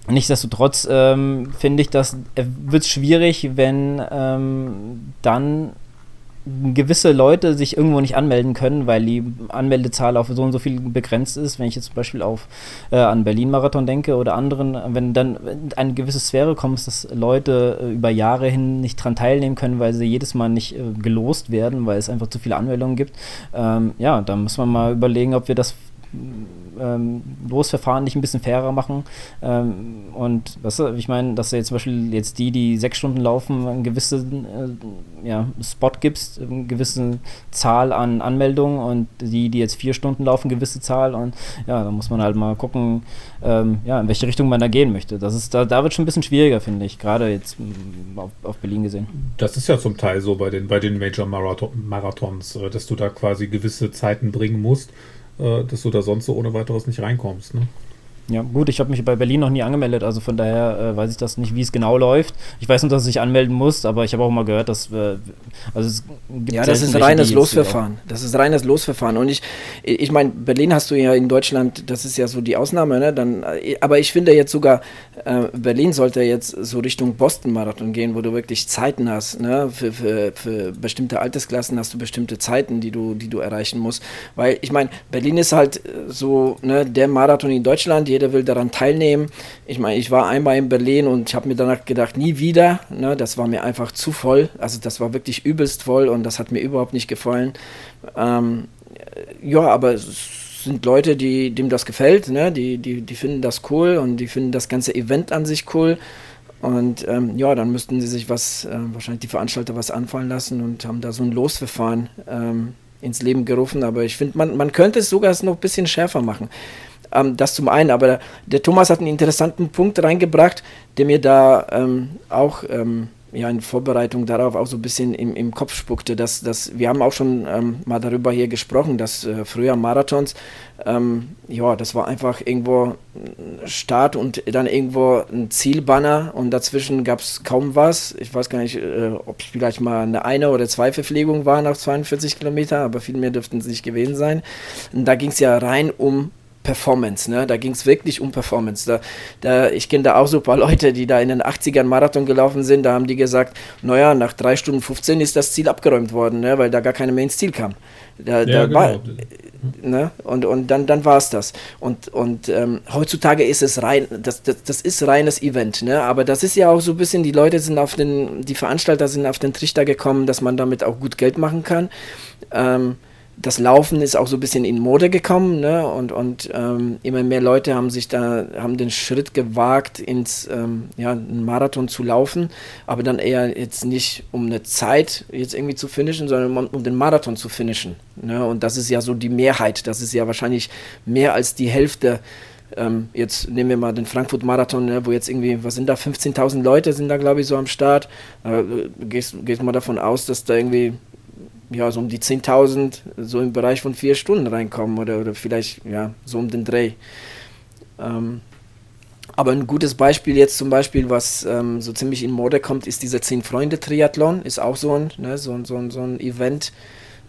nichtsdestotrotz ähm, finde ich, dass äh, wird es schwierig, wenn ähm, dann gewisse Leute sich irgendwo nicht anmelden können, weil die Anmeldezahl auf so und so viel begrenzt ist. Wenn ich jetzt zum Beispiel auf, äh, an Berlin-Marathon denke oder anderen, wenn dann eine gewisse Sphäre kommt, dass Leute äh, über Jahre hin nicht dran teilnehmen können, weil sie jedes Mal nicht äh, gelost werden, weil es einfach zu viele Anmeldungen gibt. Ähm, ja, da muss man mal überlegen, ob wir das ähm, Losverfahren nicht ein bisschen fairer machen. Ähm, und was ich meine, dass du jetzt zum Beispiel jetzt die, die sechs Stunden laufen, einen gewissen äh, ja, Spot gibst, eine gewisse Zahl an Anmeldungen und die, die jetzt vier Stunden laufen, eine gewisse Zahl. Und ja, da muss man halt mal gucken, ähm, ja, in welche Richtung man da gehen möchte. Das ist, da, da wird schon ein bisschen schwieriger, finde ich, gerade jetzt mm, auf, auf, Berlin gesehen. Das ist ja zum Teil so bei den, bei den Major Marathon, Marathons, äh, dass du da quasi gewisse Zeiten bringen musst dass du da sonst so ohne weiteres nicht reinkommst. Ne? Ja, gut, ich habe mich bei Berlin noch nie angemeldet, also von daher äh, weiß ich das nicht, wie es genau läuft. Ich weiß nur, dass du dich anmelden musst, aber ich habe auch mal gehört, dass äh, also es gibt Ja, das ist welche, reines Losverfahren. Das ist reines Losverfahren und ich ich meine, Berlin hast du ja in Deutschland, das ist ja so die Ausnahme, ne? Dann aber ich finde jetzt sogar äh, Berlin sollte jetzt so Richtung Boston Marathon gehen, wo du wirklich Zeiten hast, ne? Für, für, für bestimmte Altersklassen hast du bestimmte Zeiten, die du die du erreichen musst, weil ich meine, Berlin ist halt so, ne, der Marathon in Deutschland, jeder jeder will daran teilnehmen. Ich meine, ich war einmal in Berlin und ich habe mir danach gedacht, nie wieder. Ne? Das war mir einfach zu voll. Also das war wirklich übelst voll und das hat mir überhaupt nicht gefallen. Ähm, ja, aber es sind Leute, die, dem das gefällt, ne? die, die, die finden das cool und die finden das ganze Event an sich cool. Und ähm, ja, dann müssten sie sich was, äh, wahrscheinlich die Veranstalter was anfallen lassen und haben da so ein Losverfahren ähm, ins Leben gerufen. Aber ich finde, man, man könnte es sogar noch ein bisschen schärfer machen. Ähm, das zum einen, aber der Thomas hat einen interessanten Punkt reingebracht, der mir da ähm, auch ähm, ja, in Vorbereitung darauf auch so ein bisschen im, im Kopf spuckte. Dass, dass, wir haben auch schon ähm, mal darüber hier gesprochen, dass äh, früher Marathons, ähm, ja, das war einfach irgendwo Start und dann irgendwo ein Zielbanner und dazwischen gab es kaum was. Ich weiß gar nicht, äh, ob es vielleicht mal eine eine oder zwei Verpflegungen waren nach 42 Kilometern, aber viel mehr dürften es nicht gewesen sein. Und da ging es ja rein um Performance, ne? Da ging es wirklich um Performance. Da, da, ich kenne da auch so ein paar *laughs* Leute, die da in den 80ern Marathon gelaufen sind, da haben die gesagt, naja, nach 3 Stunden 15 ist das Ziel abgeräumt worden, ne? weil da gar keiner mehr ins Ziel kam. Da, ja, da genau. war, ne? Und, und dann, dann war es das. Und, und ähm, heutzutage ist es rein, das, das, das ist reines Event, ne? Aber das ist ja auch so ein bisschen, die Leute sind auf den, die Veranstalter sind auf den Trichter gekommen, dass man damit auch gut Geld machen kann. Ähm, das Laufen ist auch so ein bisschen in Mode gekommen, ne? Und, und ähm, immer mehr Leute haben sich da, haben den Schritt gewagt, ins ähm, ja, einen Marathon zu laufen, aber dann eher jetzt nicht um eine Zeit jetzt irgendwie zu finishen, sondern um, um den Marathon zu finishen. Ne? Und das ist ja so die Mehrheit, das ist ja wahrscheinlich mehr als die Hälfte. Ähm, jetzt nehmen wir mal den Frankfurt-Marathon, ne, wo jetzt irgendwie, was sind da, 15.000 Leute sind da, glaube ich, so am Start. Äh, gehst, gehst mal davon aus, dass da irgendwie ja, so um die 10.000 so im Bereich von vier Stunden reinkommen oder, oder vielleicht ja, so um den Dreh. Ähm, aber ein gutes Beispiel jetzt zum Beispiel, was ähm, so ziemlich in Mode kommt, ist dieser Zehn-Freunde-Triathlon. Ist auch so ein, ne, so, so, so ein Event,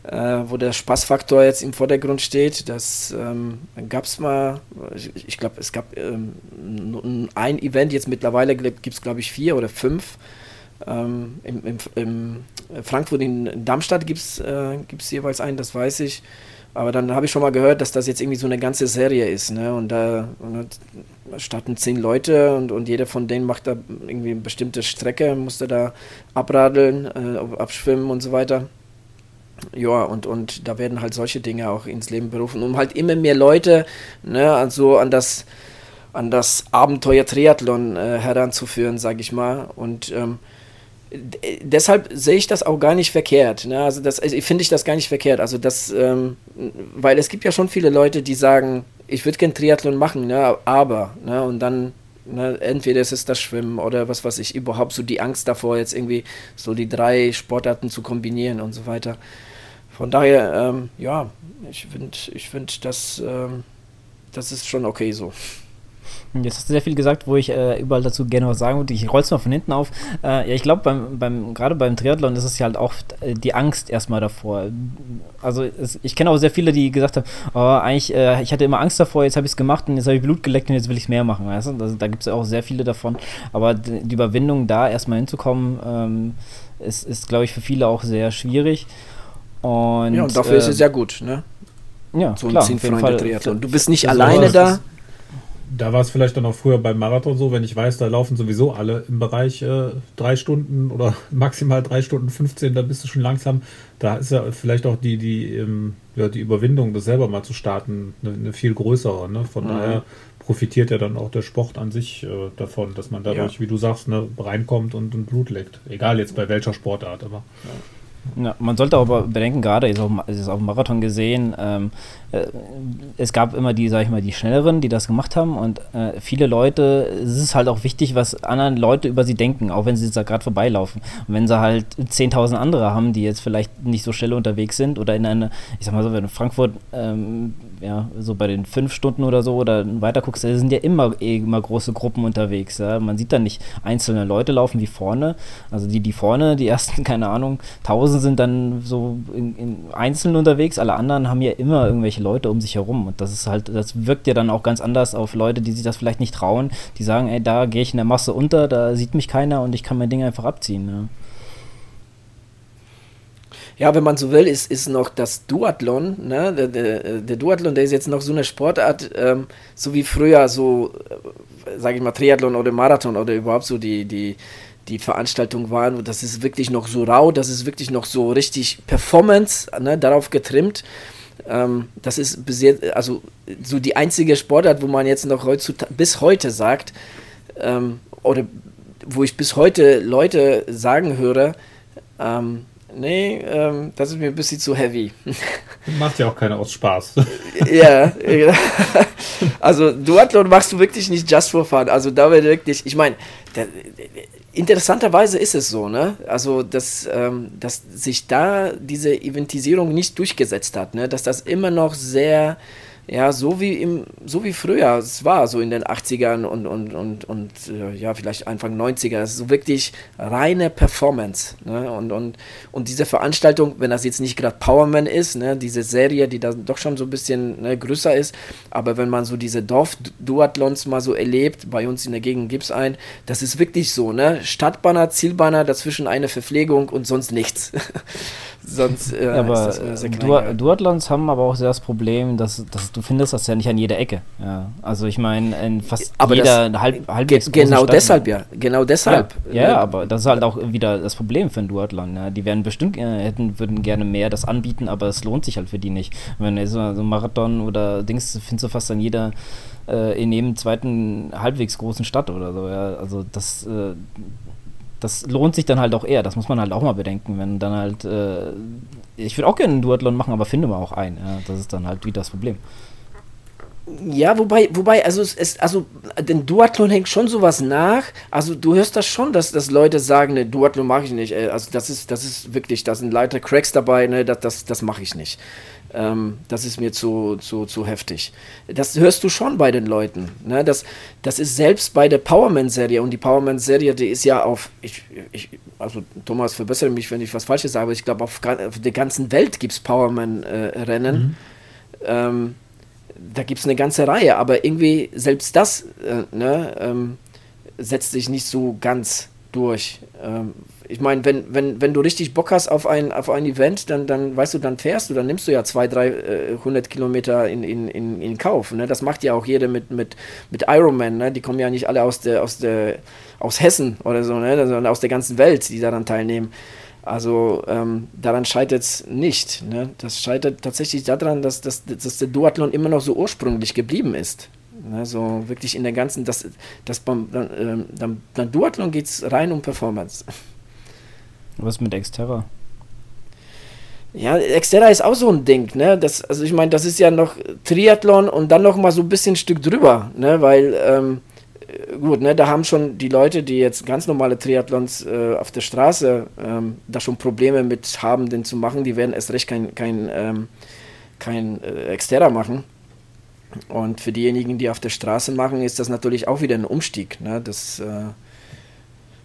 äh, wo der Spaßfaktor jetzt im Vordergrund steht. Das ähm, gab es mal, ich, ich glaube, es gab ähm, ein Event, jetzt mittlerweile gibt es, glaube ich, vier oder fünf. Ähm, im, im, im, Frankfurt in Darmstadt gibt es äh, jeweils einen, das weiß ich. Aber dann habe ich schon mal gehört, dass das jetzt irgendwie so eine ganze Serie ist. Ne? Und da, starten zehn Leute und, und jeder von denen macht da irgendwie eine bestimmte Strecke, musste da abradeln, äh, abschwimmen und so weiter. Ja, und, und da werden halt solche Dinge auch ins Leben berufen, um halt immer mehr Leute ne, also an das, an das Abenteuer Triathlon äh, heranzuführen, sage ich mal. Und ähm, deshalb sehe ich das auch gar nicht verkehrt. Ne? Also das also finde ich das gar nicht verkehrt. Also das, ähm, weil es gibt ja schon viele Leute, die sagen, ich würde gern Triathlon machen, ne? aber, ne? und dann Ne, entweder ist es das Schwimmen oder was weiß ich, überhaupt so die Angst davor, jetzt irgendwie so die drei Sportarten zu kombinieren und so weiter. Von daher, ähm, ja, ich finde, ich find, das, ähm, das ist schon okay so. Jetzt hast du sehr viel gesagt, wo ich äh, überall dazu gerne was sagen würde. Ich roll's mal von hinten auf. Äh, ja, ich glaube, beim, beim, gerade beim Triathlon ist es ja halt auch äh, die Angst erstmal davor. Also es, ich kenne auch sehr viele, die gesagt haben, oh, eigentlich, äh, ich hatte immer Angst davor, jetzt habe ich es gemacht und jetzt habe ich Blut geleckt und jetzt will ich mehr machen. Weißt du? also, da gibt es auch sehr viele davon. Aber die Überwindung, da erstmal hinzukommen, ähm, ist, ist glaube ich, für viele auch sehr schwierig. Und, ja, und dafür ist es ja gut, ne? Ja, so klar, ein Triathlon. Du bist nicht alleine da da war es vielleicht dann auch früher beim Marathon so, wenn ich weiß, da laufen sowieso alle im Bereich äh, drei Stunden oder *laughs* maximal drei Stunden 15, da bist du schon langsam. Da ist ja vielleicht auch die, die, ähm, ja, die Überwindung, das selber mal zu starten, eine, eine viel größere. Ne? Von mhm. daher profitiert ja dann auch der Sport an sich äh, davon, dass man dadurch, ja. wie du sagst, ne, reinkommt und, und Blut leckt. Egal jetzt bei welcher Sportart, aber. Ja, man sollte aber bedenken, gerade ist, ist auf dem Marathon gesehen, ähm, äh, es gab immer die, sag ich mal, die Schnelleren, die das gemacht haben und äh, viele Leute, es ist halt auch wichtig, was anderen Leute über sie denken, auch wenn sie da gerade vorbeilaufen. Und wenn sie halt 10.000 andere haben, die jetzt vielleicht nicht so schnell unterwegs sind oder in eine, ich sag mal so, wenn in Frankfurt, ähm, ja, so bei den fünf Stunden oder so oder weiter guckst, da sind ja immer, immer große Gruppen unterwegs. Ja? Man sieht dann nicht einzelne Leute laufen wie vorne, also die, die vorne, die ersten, *laughs* keine Ahnung, 1000 sind dann so in, in einzeln unterwegs, alle anderen haben ja immer irgendwelche Leute um sich herum. Und das ist halt, das wirkt ja dann auch ganz anders auf Leute, die sich das vielleicht nicht trauen, die sagen, ey, da gehe ich in der Masse unter, da sieht mich keiner und ich kann mein Ding einfach abziehen. Ja. Ja, wenn man so will, ist, ist noch das Duathlon, ne? Der, der, der Duathlon, der ist jetzt noch so eine Sportart, ähm, so wie früher, so, äh, sage ich mal, Triathlon oder Marathon oder überhaupt so die, die, die Veranstaltung waren, das ist wirklich noch so rau, das ist wirklich noch so richtig Performance, ne, darauf getrimmt. Ähm, das ist bis jetzt, also so die einzige Sportart, wo man jetzt noch heutzutage, bis heute sagt, ähm, oder wo ich bis heute Leute sagen höre, ähm, nee, ähm, das ist mir ein bisschen zu heavy. *laughs* Macht ja auch keiner aus Spaß. *laughs* ja, *laughs* also Duathlon machst du wirklich nicht just for fun. Also da wird wirklich, ich meine, Interessanterweise ist es so, ne? Also, dass, ähm, dass sich da diese Eventisierung nicht durchgesetzt hat, ne? Dass das immer noch sehr ja, so wie im, so wie früher es war, so in den 80ern und, und, und, und äh, ja, vielleicht Anfang 90er. Es ist so wirklich reine Performance. Ne? Und, und, und diese Veranstaltung, wenn das jetzt nicht gerade Powerman ist, ne, diese Serie, die da doch schon so ein bisschen ne, größer ist, aber wenn man so diese Dorf-Duathlons mal so erlebt, bei uns in der Gegend gibt es einen, das ist wirklich so, ne? Stadtbanner, Zielbanner, dazwischen eine Verpflegung und sonst nichts. *laughs* Sonst äh, aber ist das sehr klein, du Duathlons haben aber auch sehr das Problem, dass, dass du findest das ja nicht an jeder Ecke. Ja. Also ich meine, in fast aber jeder das, halb, halbwegs ge Genau Stadt, deshalb ja, genau deshalb. Ja, ja, aber das ist halt auch wieder das Problem für ein Duathlon. Ja. Die werden bestimmt äh, hätten, würden gerne mehr das anbieten, aber es lohnt sich halt für die nicht. Wenn du so ein Marathon oder Dings findest du fast an jeder äh, in jedem zweiten halbwegs großen Stadt oder so. Ja. Also das äh, das lohnt sich dann halt auch eher. Das muss man halt auch mal bedenken, wenn dann halt. Äh, ich würde auch gerne einen Duathlon machen, aber finde mal auch ein. Ja, das ist dann halt wieder das Problem. Ja, wobei, wobei, also es ist, also den Duathlon hängt schon sowas nach. Also du hörst das schon, dass, dass Leute sagen, ne, Duathlon mache ich nicht. Also das ist, das ist wirklich, da sind leider Cracks dabei, ne, das, das, das mache ich nicht. Ähm, das ist mir zu, zu, zu heftig. Das hörst du schon bei den Leuten. Ne? Das, das ist selbst bei der Powerman-Serie und die Powerman-Serie, die ist ja auf, ich, ich, also Thomas, verbessere mich, wenn ich was Falsches sage, aber ich glaube, auf, auf, der ganzen Welt gibt es Powerman-Rennen. Äh, mhm. ähm, da gibt es eine ganze Reihe, aber irgendwie selbst das äh, ne, ähm, setzt sich nicht so ganz durch. Ähm, ich meine, wenn, wenn, wenn du richtig Bock hast auf ein, auf ein Event, dann, dann weißt du, dann fährst du, dann nimmst du ja 200, 300 äh, Kilometer in, in, in, in Kauf. Ne? Das macht ja auch jeder mit, mit, mit Ironman. Ne? Die kommen ja nicht alle aus, der, aus, der, aus Hessen oder so, ne? sondern aus der ganzen Welt, die daran teilnehmen. Also ähm, daran scheitert es nicht. Ne? Das scheitert tatsächlich daran, dass, dass, dass der Duathlon immer noch so ursprünglich geblieben ist. Ne? So wirklich in der ganzen, das, das beim, dann, ähm, dann, dann Duathlon geht es rein um Performance. Was mit Exterra? Ja, Exterra ist auch so ein Ding, ne? Das, also ich meine, das ist ja noch Triathlon und dann noch mal so ein bisschen Stück drüber, ne? Weil, ähm, gut, ne, da haben schon die Leute, die jetzt ganz normale Triathlons äh, auf der Straße ähm, da schon Probleme mit haben, den zu machen, die werden erst recht kein, kein, ähm, kein äh, Exterra machen. Und für diejenigen, die auf der Straße machen, ist das natürlich auch wieder ein Umstieg, ne? Das äh,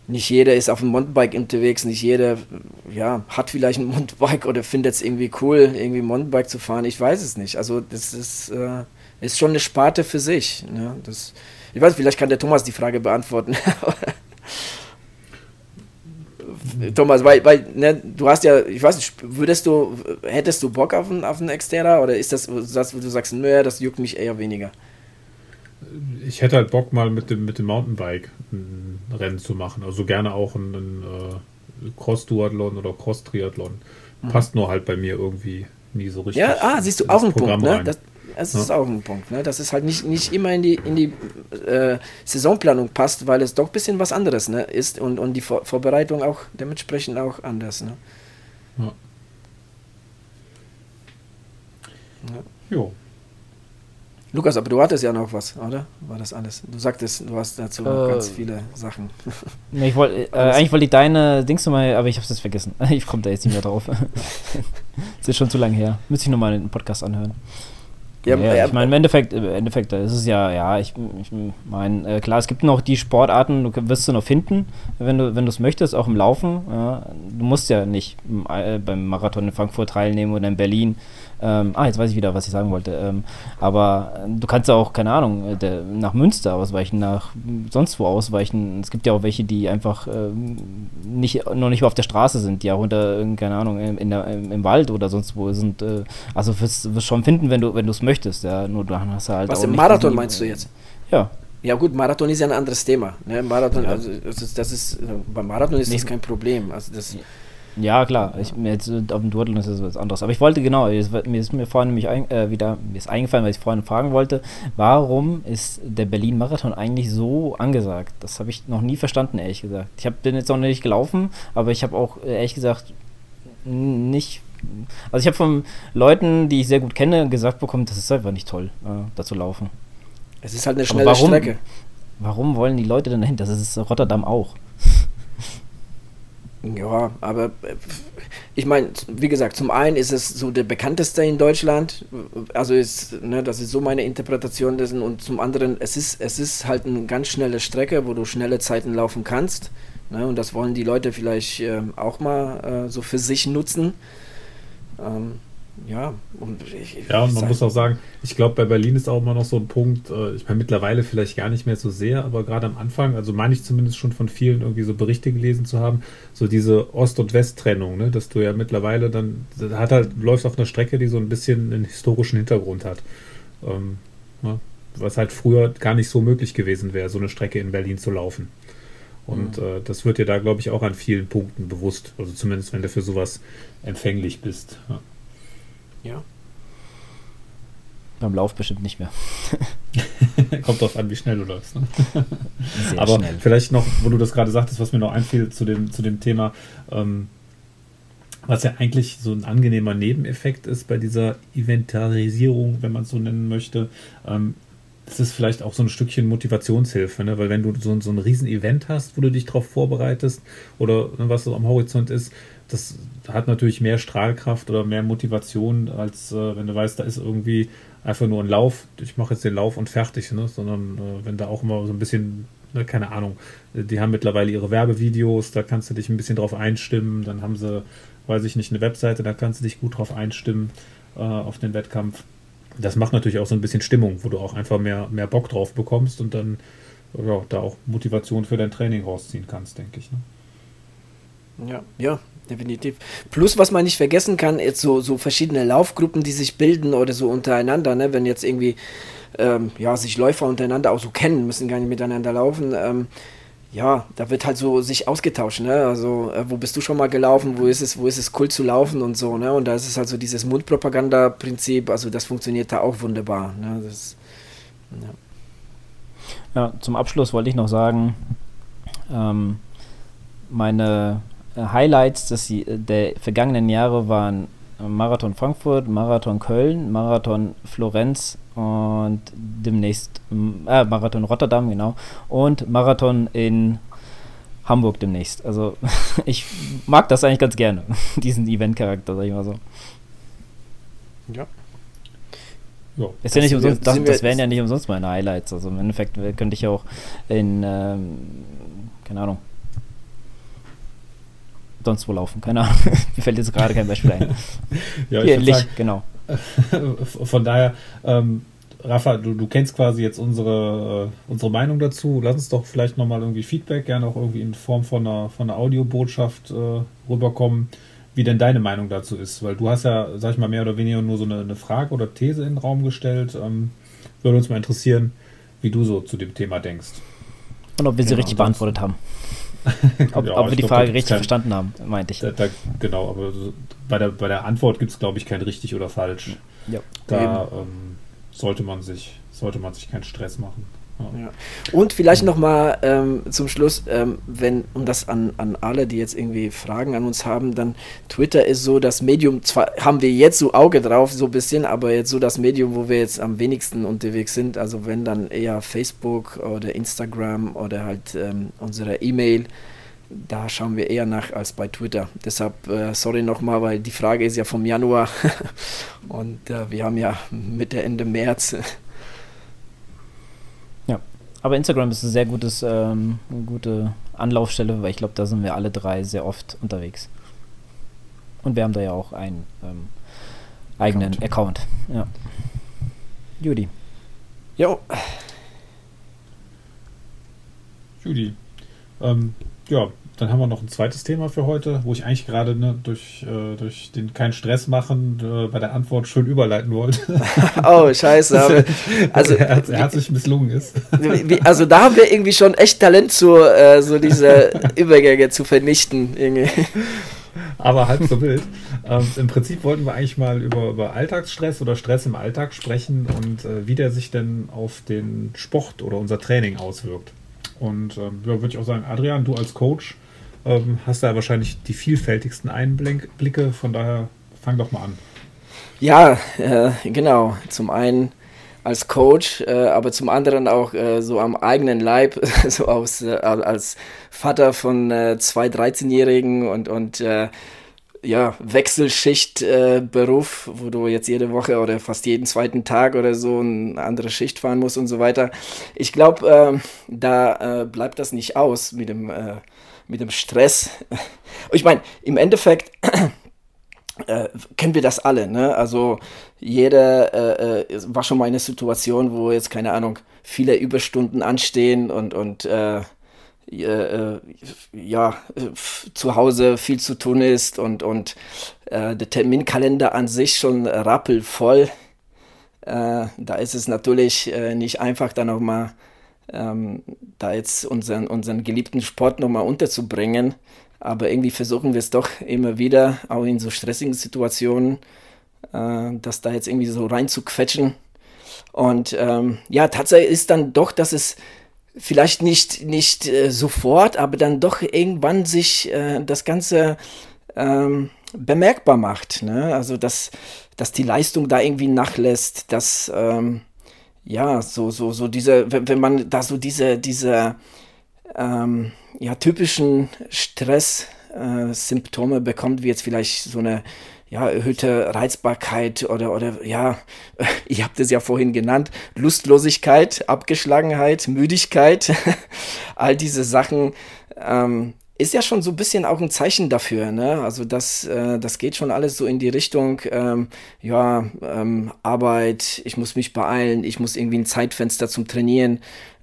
nicht jeder ist auf dem Mountainbike unterwegs, nicht jeder ja, hat vielleicht ein Mountainbike oder findet es irgendwie cool, irgendwie Mountainbike zu fahren. Ich weiß es nicht. Also das ist, äh, ist schon eine Sparte für sich. Ne? Das, ich weiß, vielleicht kann der Thomas die Frage beantworten. *laughs* Thomas, weil, weil ne, du hast ja, ich weiß nicht, würdest du, hättest du Bock auf einen, auf einen Externer oder ist das, das du sagst, nö, das juckt mich eher weniger? Ich hätte halt Bock mal mit dem, mit dem Mountainbike ein Rennen zu machen. Also gerne auch ein, ein äh, Cross-Duathlon oder Cross-Triathlon. Mhm. Passt nur halt bei mir irgendwie nie so richtig. Ja, ah, siehst du, auch ein Punkt, ne? Das, das ist ja. auch ein Punkt, ne? Dass es halt nicht, nicht immer in die, in die äh, Saisonplanung passt, weil es doch ein bisschen was anderes ne, ist und, und die Vor Vorbereitung auch dementsprechend auch anders. Ne? Ja. ja. Jo. Lukas, aber du hattest ja noch was, oder? War das alles? Du sagtest, du hast dazu äh, ganz viele Sachen. *laughs* Nee, ich wollte, äh, eigentlich wollte ich deine Dings nochmal, aber ich habe das vergessen. *laughs* Ich komme da jetzt nicht mehr drauf. das *laughs* ist schon zu lange her. Müsste ich nochmal einen Podcast anhören. Ja, ja, ich meine, im Endeffekt, im Endeffekt ist es ja, ja, ich, ich meine, äh, klar, es gibt noch die Sportarten, du wirst du noch finden, wenn du, wenn es möchtest, auch im Laufen. Ja. Du musst ja nicht äh, beim Marathon in Frankfurt teilnehmen oder in Berlin. Ähm, ah, jetzt weiß ich wieder, was ich sagen wollte. Ähm, aber äh, du kannst ja auch, keine Ahnung, äh, der, nach Münster ausweichen, nach sonst wo ausweichen. Es gibt ja auch welche, die einfach äh, nicht, noch nicht auf der Straße sind, die auch unter, keine Ahnung, in der, im Wald oder sonst wo sind. Äh, also wirst du schon finden, wenn du wenn es möchtest. Ja, nur dann hast du halt Was im Marathon meinst du jetzt? Ja. Ja gut, Marathon ist ja ein anderes Thema. Ne? Marathon, ja. also das ist, das ist, beim Marathon ist das kein Problem. Also das, ja, klar. Ich, jetzt auf dem Duathlon ist das was anderes. Aber ich wollte genau, mir ist mir vorhin nämlich ein, äh, wieder mir ist eingefallen, was ich vorhin fragen wollte. Warum ist der Berlin-Marathon eigentlich so angesagt? Das habe ich noch nie verstanden, ehrlich gesagt. Ich hab, bin jetzt noch nicht gelaufen, aber ich habe auch ehrlich gesagt nicht. Also ich habe von Leuten, die ich sehr gut kenne, gesagt bekommen, das ist einfach nicht toll, äh, da zu laufen. Es ist halt eine schnelle warum, Strecke. Warum wollen die Leute denn dahin? Das ist Rotterdam auch. Ja, aber äh, ich meine, wie gesagt, zum einen ist es so der bekannteste in Deutschland, also ist, ne, das ist so meine Interpretation dessen. Und zum anderen, es ist, es ist halt eine ganz schnelle Strecke, wo du schnelle Zeiten laufen kannst ne, und das wollen die Leute vielleicht äh, auch mal äh, so für sich nutzen. Ähm, ja, und ich, ja, und man sag, muss auch sagen, ich glaube, bei Berlin ist auch immer noch so ein Punkt, äh, ich meine, mittlerweile vielleicht gar nicht mehr so sehr, aber gerade am Anfang, also meine ich zumindest schon von vielen irgendwie so Berichte gelesen zu haben, so diese Ost- und West-Trennung, ne, dass du ja mittlerweile dann, hat halt, läufst auf einer Strecke, die so ein bisschen einen historischen Hintergrund hat. Ähm, ne, was halt früher gar nicht so möglich gewesen wäre, so eine Strecke in Berlin zu laufen. Und mhm. äh, das wird dir da, glaube ich, auch an vielen Punkten bewusst. Also zumindest, wenn du für sowas empfänglich bist. Ja. Ja. Beim Lauf bestimmt nicht mehr. *laughs* Kommt drauf an, wie schnell du läufst. Ne? Aber schnell. vielleicht noch, wo du das gerade sagtest, was mir noch einfiel zu dem, zu dem Thema, ähm, was ja eigentlich so ein angenehmer Nebeneffekt ist bei dieser Inventarisierung, wenn man es so nennen möchte, ähm, das ist vielleicht auch so ein Stückchen Motivationshilfe, ne? weil wenn du so, so ein Riesen-Event hast, wo du dich darauf vorbereitest oder ne, was so am Horizont ist, das hat natürlich mehr Strahlkraft oder mehr Motivation, als äh, wenn du weißt, da ist irgendwie einfach nur ein Lauf, ich mache jetzt den Lauf und fertig, ne? sondern äh, wenn da auch immer so ein bisschen, ne, keine Ahnung, die haben mittlerweile ihre Werbevideos, da kannst du dich ein bisschen drauf einstimmen, dann haben sie, weiß ich nicht, eine Webseite, da kannst du dich gut drauf einstimmen äh, auf den Wettkampf. Das macht natürlich auch so ein bisschen Stimmung, wo du auch einfach mehr, mehr Bock drauf bekommst und dann ja, da auch Motivation für dein Training rausziehen kannst, denke ich. Ne? Ja, ja, definitiv. Plus, was man nicht vergessen kann, jetzt so, so verschiedene Laufgruppen, die sich bilden oder so untereinander, ne? wenn jetzt irgendwie ähm, ja, sich Läufer untereinander auch so kennen, müssen gar nicht miteinander laufen. Ähm, ja, da wird halt so sich ausgetauscht, ne? Also, äh, wo bist du schon mal gelaufen, wo ist es, wo ist es cool zu laufen und so, ne? Und da ist es halt so dieses Mundpropaganda-Prinzip, also das funktioniert da auch wunderbar. Ne? Das, ja. ja. zum Abschluss wollte ich noch sagen, ähm, meine Highlights des, der vergangenen Jahre waren Marathon Frankfurt, Marathon Köln, Marathon Florenz und demnächst äh, Marathon Rotterdam, genau, und Marathon in Hamburg demnächst. Also *laughs* ich mag das eigentlich ganz gerne, *laughs* diesen Event-Charakter, sag ich mal so. Ja. Ja, ist ja nicht umsonst, das, das wären ja nicht umsonst meine Highlights. Also im Endeffekt könnte ich auch in, ähm, keine Ahnung, sonst wo laufen. Keine Ahnung. *laughs* Mir fällt jetzt gerade kein Beispiel ein. *laughs* ja, Hier, Licht, sagen, genau. *laughs* Von daher, ähm, Rafa, du, du kennst quasi jetzt unsere, äh, unsere Meinung dazu. Lass uns doch vielleicht nochmal irgendwie Feedback, gerne auch irgendwie in Form von einer, von einer Audiobotschaft äh, rüberkommen, wie denn deine Meinung dazu ist. Weil du hast ja, sag ich mal, mehr oder weniger nur so eine, eine Frage oder These in den Raum gestellt. Ähm, würde uns mal interessieren, wie du so zu dem Thema denkst. Und ob wir sie genau, richtig beantwortet haben. *laughs* ob, ja, ob wir die glaub, Frage richtig kein, verstanden haben, meinte ich. Da, da, genau, aber bei der, bei der Antwort gibt es, glaube ich, kein richtig oder falsch. Ja. Da ähm, sollte, man sich, sollte man sich keinen Stress machen. Und vielleicht noch mal ähm, zum Schluss, ähm, wenn, und das an, an alle, die jetzt irgendwie Fragen an uns haben, dann Twitter ist so das Medium, zwar haben wir jetzt so Auge drauf, so ein bisschen, aber jetzt so das Medium, wo wir jetzt am wenigsten unterwegs sind, also wenn dann eher Facebook oder Instagram oder halt ähm, unsere E-Mail, da schauen wir eher nach als bei Twitter. Deshalb, äh, sorry nochmal, weil die Frage ist ja vom Januar *laughs* und äh, wir haben ja Mitte, Ende März. Aber Instagram ist eine sehr gutes, ähm, eine gute Anlaufstelle, weil ich glaube, da sind wir alle drei sehr oft unterwegs. Und wir haben da ja auch einen ähm, eigenen Account. Account. Ja. Judy. Jo. Judy. Ähm, ja, dann haben wir noch ein zweites Thema für heute, wo ich eigentlich gerade ne, durch, äh, durch den keinen Stress machen äh, bei der Antwort schön überleiten wollte. *laughs* oh, scheiße. *laughs* Also, er, herzlich misslungen ist. Wie, also da haben wir irgendwie schon echt Talent, zu, äh, so diese Übergänge zu vernichten. Irgendwie. Aber halb so wild. Ähm, Im Prinzip wollten wir eigentlich mal über, über Alltagsstress oder Stress im Alltag sprechen und äh, wie der sich denn auf den Sport oder unser Training auswirkt. Und ähm, ja, würde ich auch sagen, Adrian, du als Coach, ähm, hast da wahrscheinlich die vielfältigsten Einblicke. Von daher fang doch mal an. Ja, äh, genau. Zum einen als Coach, äh, aber zum anderen auch äh, so am eigenen Leib, *laughs* so aus, äh, als Vater von äh, zwei 13-Jährigen und, und äh, ja, Wechselschichtberuf, wo du jetzt jede Woche oder fast jeden zweiten Tag oder so eine andere Schicht fahren musst und so weiter. Ich glaube, ähm, da bleibt das nicht aus mit dem mit dem Stress. *laughs* Ich meine, im Endeffekt *clears throat* äh, kennen wir das alle. Ne? Also jeder äh, äh, war schon mal in einer Situation, wo jetzt, keine Ahnung, viele Überstunden anstehen und, und äh, äh ja, zu Hause viel zu tun ist und, und äh, der Terminkalender an sich schon rappelvoll. da ist es natürlich nicht einfach, dann auch mal ähm, da jetzt unseren, unseren geliebten Sport nochmal unterzubringen. Aber irgendwie versuchen wir es doch immer wieder, auch in so stressigen Situationen, äh, das da jetzt irgendwie so reinzuquetschen. Und ähm, ja, Tatsache ist dann doch, dass es vielleicht nicht, nicht äh, sofort, aber dann doch irgendwann sich äh, das Ganze ähm, bemerkbar macht. Ne? Also, dass, dass die Leistung da irgendwie nachlässt, dass ähm, ja, so, so, so diese, wenn, wenn man da so diese, diese ähm, ja, typischen Stress-Symptome äh, bekommt, wie jetzt vielleicht so eine ja, erhöhte Reizbarkeit oder, oder ja, *laughs* ihr habt es ja vorhin genannt, Lustlosigkeit, Abgeschlagenheit, Müdigkeit, *laughs* all diese Sachen, ähm, ist ja schon so ein bisschen auch ein Zeichen dafür, ne? Also das, äh, das geht schon alles so in die Richtung, ähm, ja, ähm, Arbeit, ich muss mich beeilen, ich muss irgendwie ein Zeitfenster zum Trainieren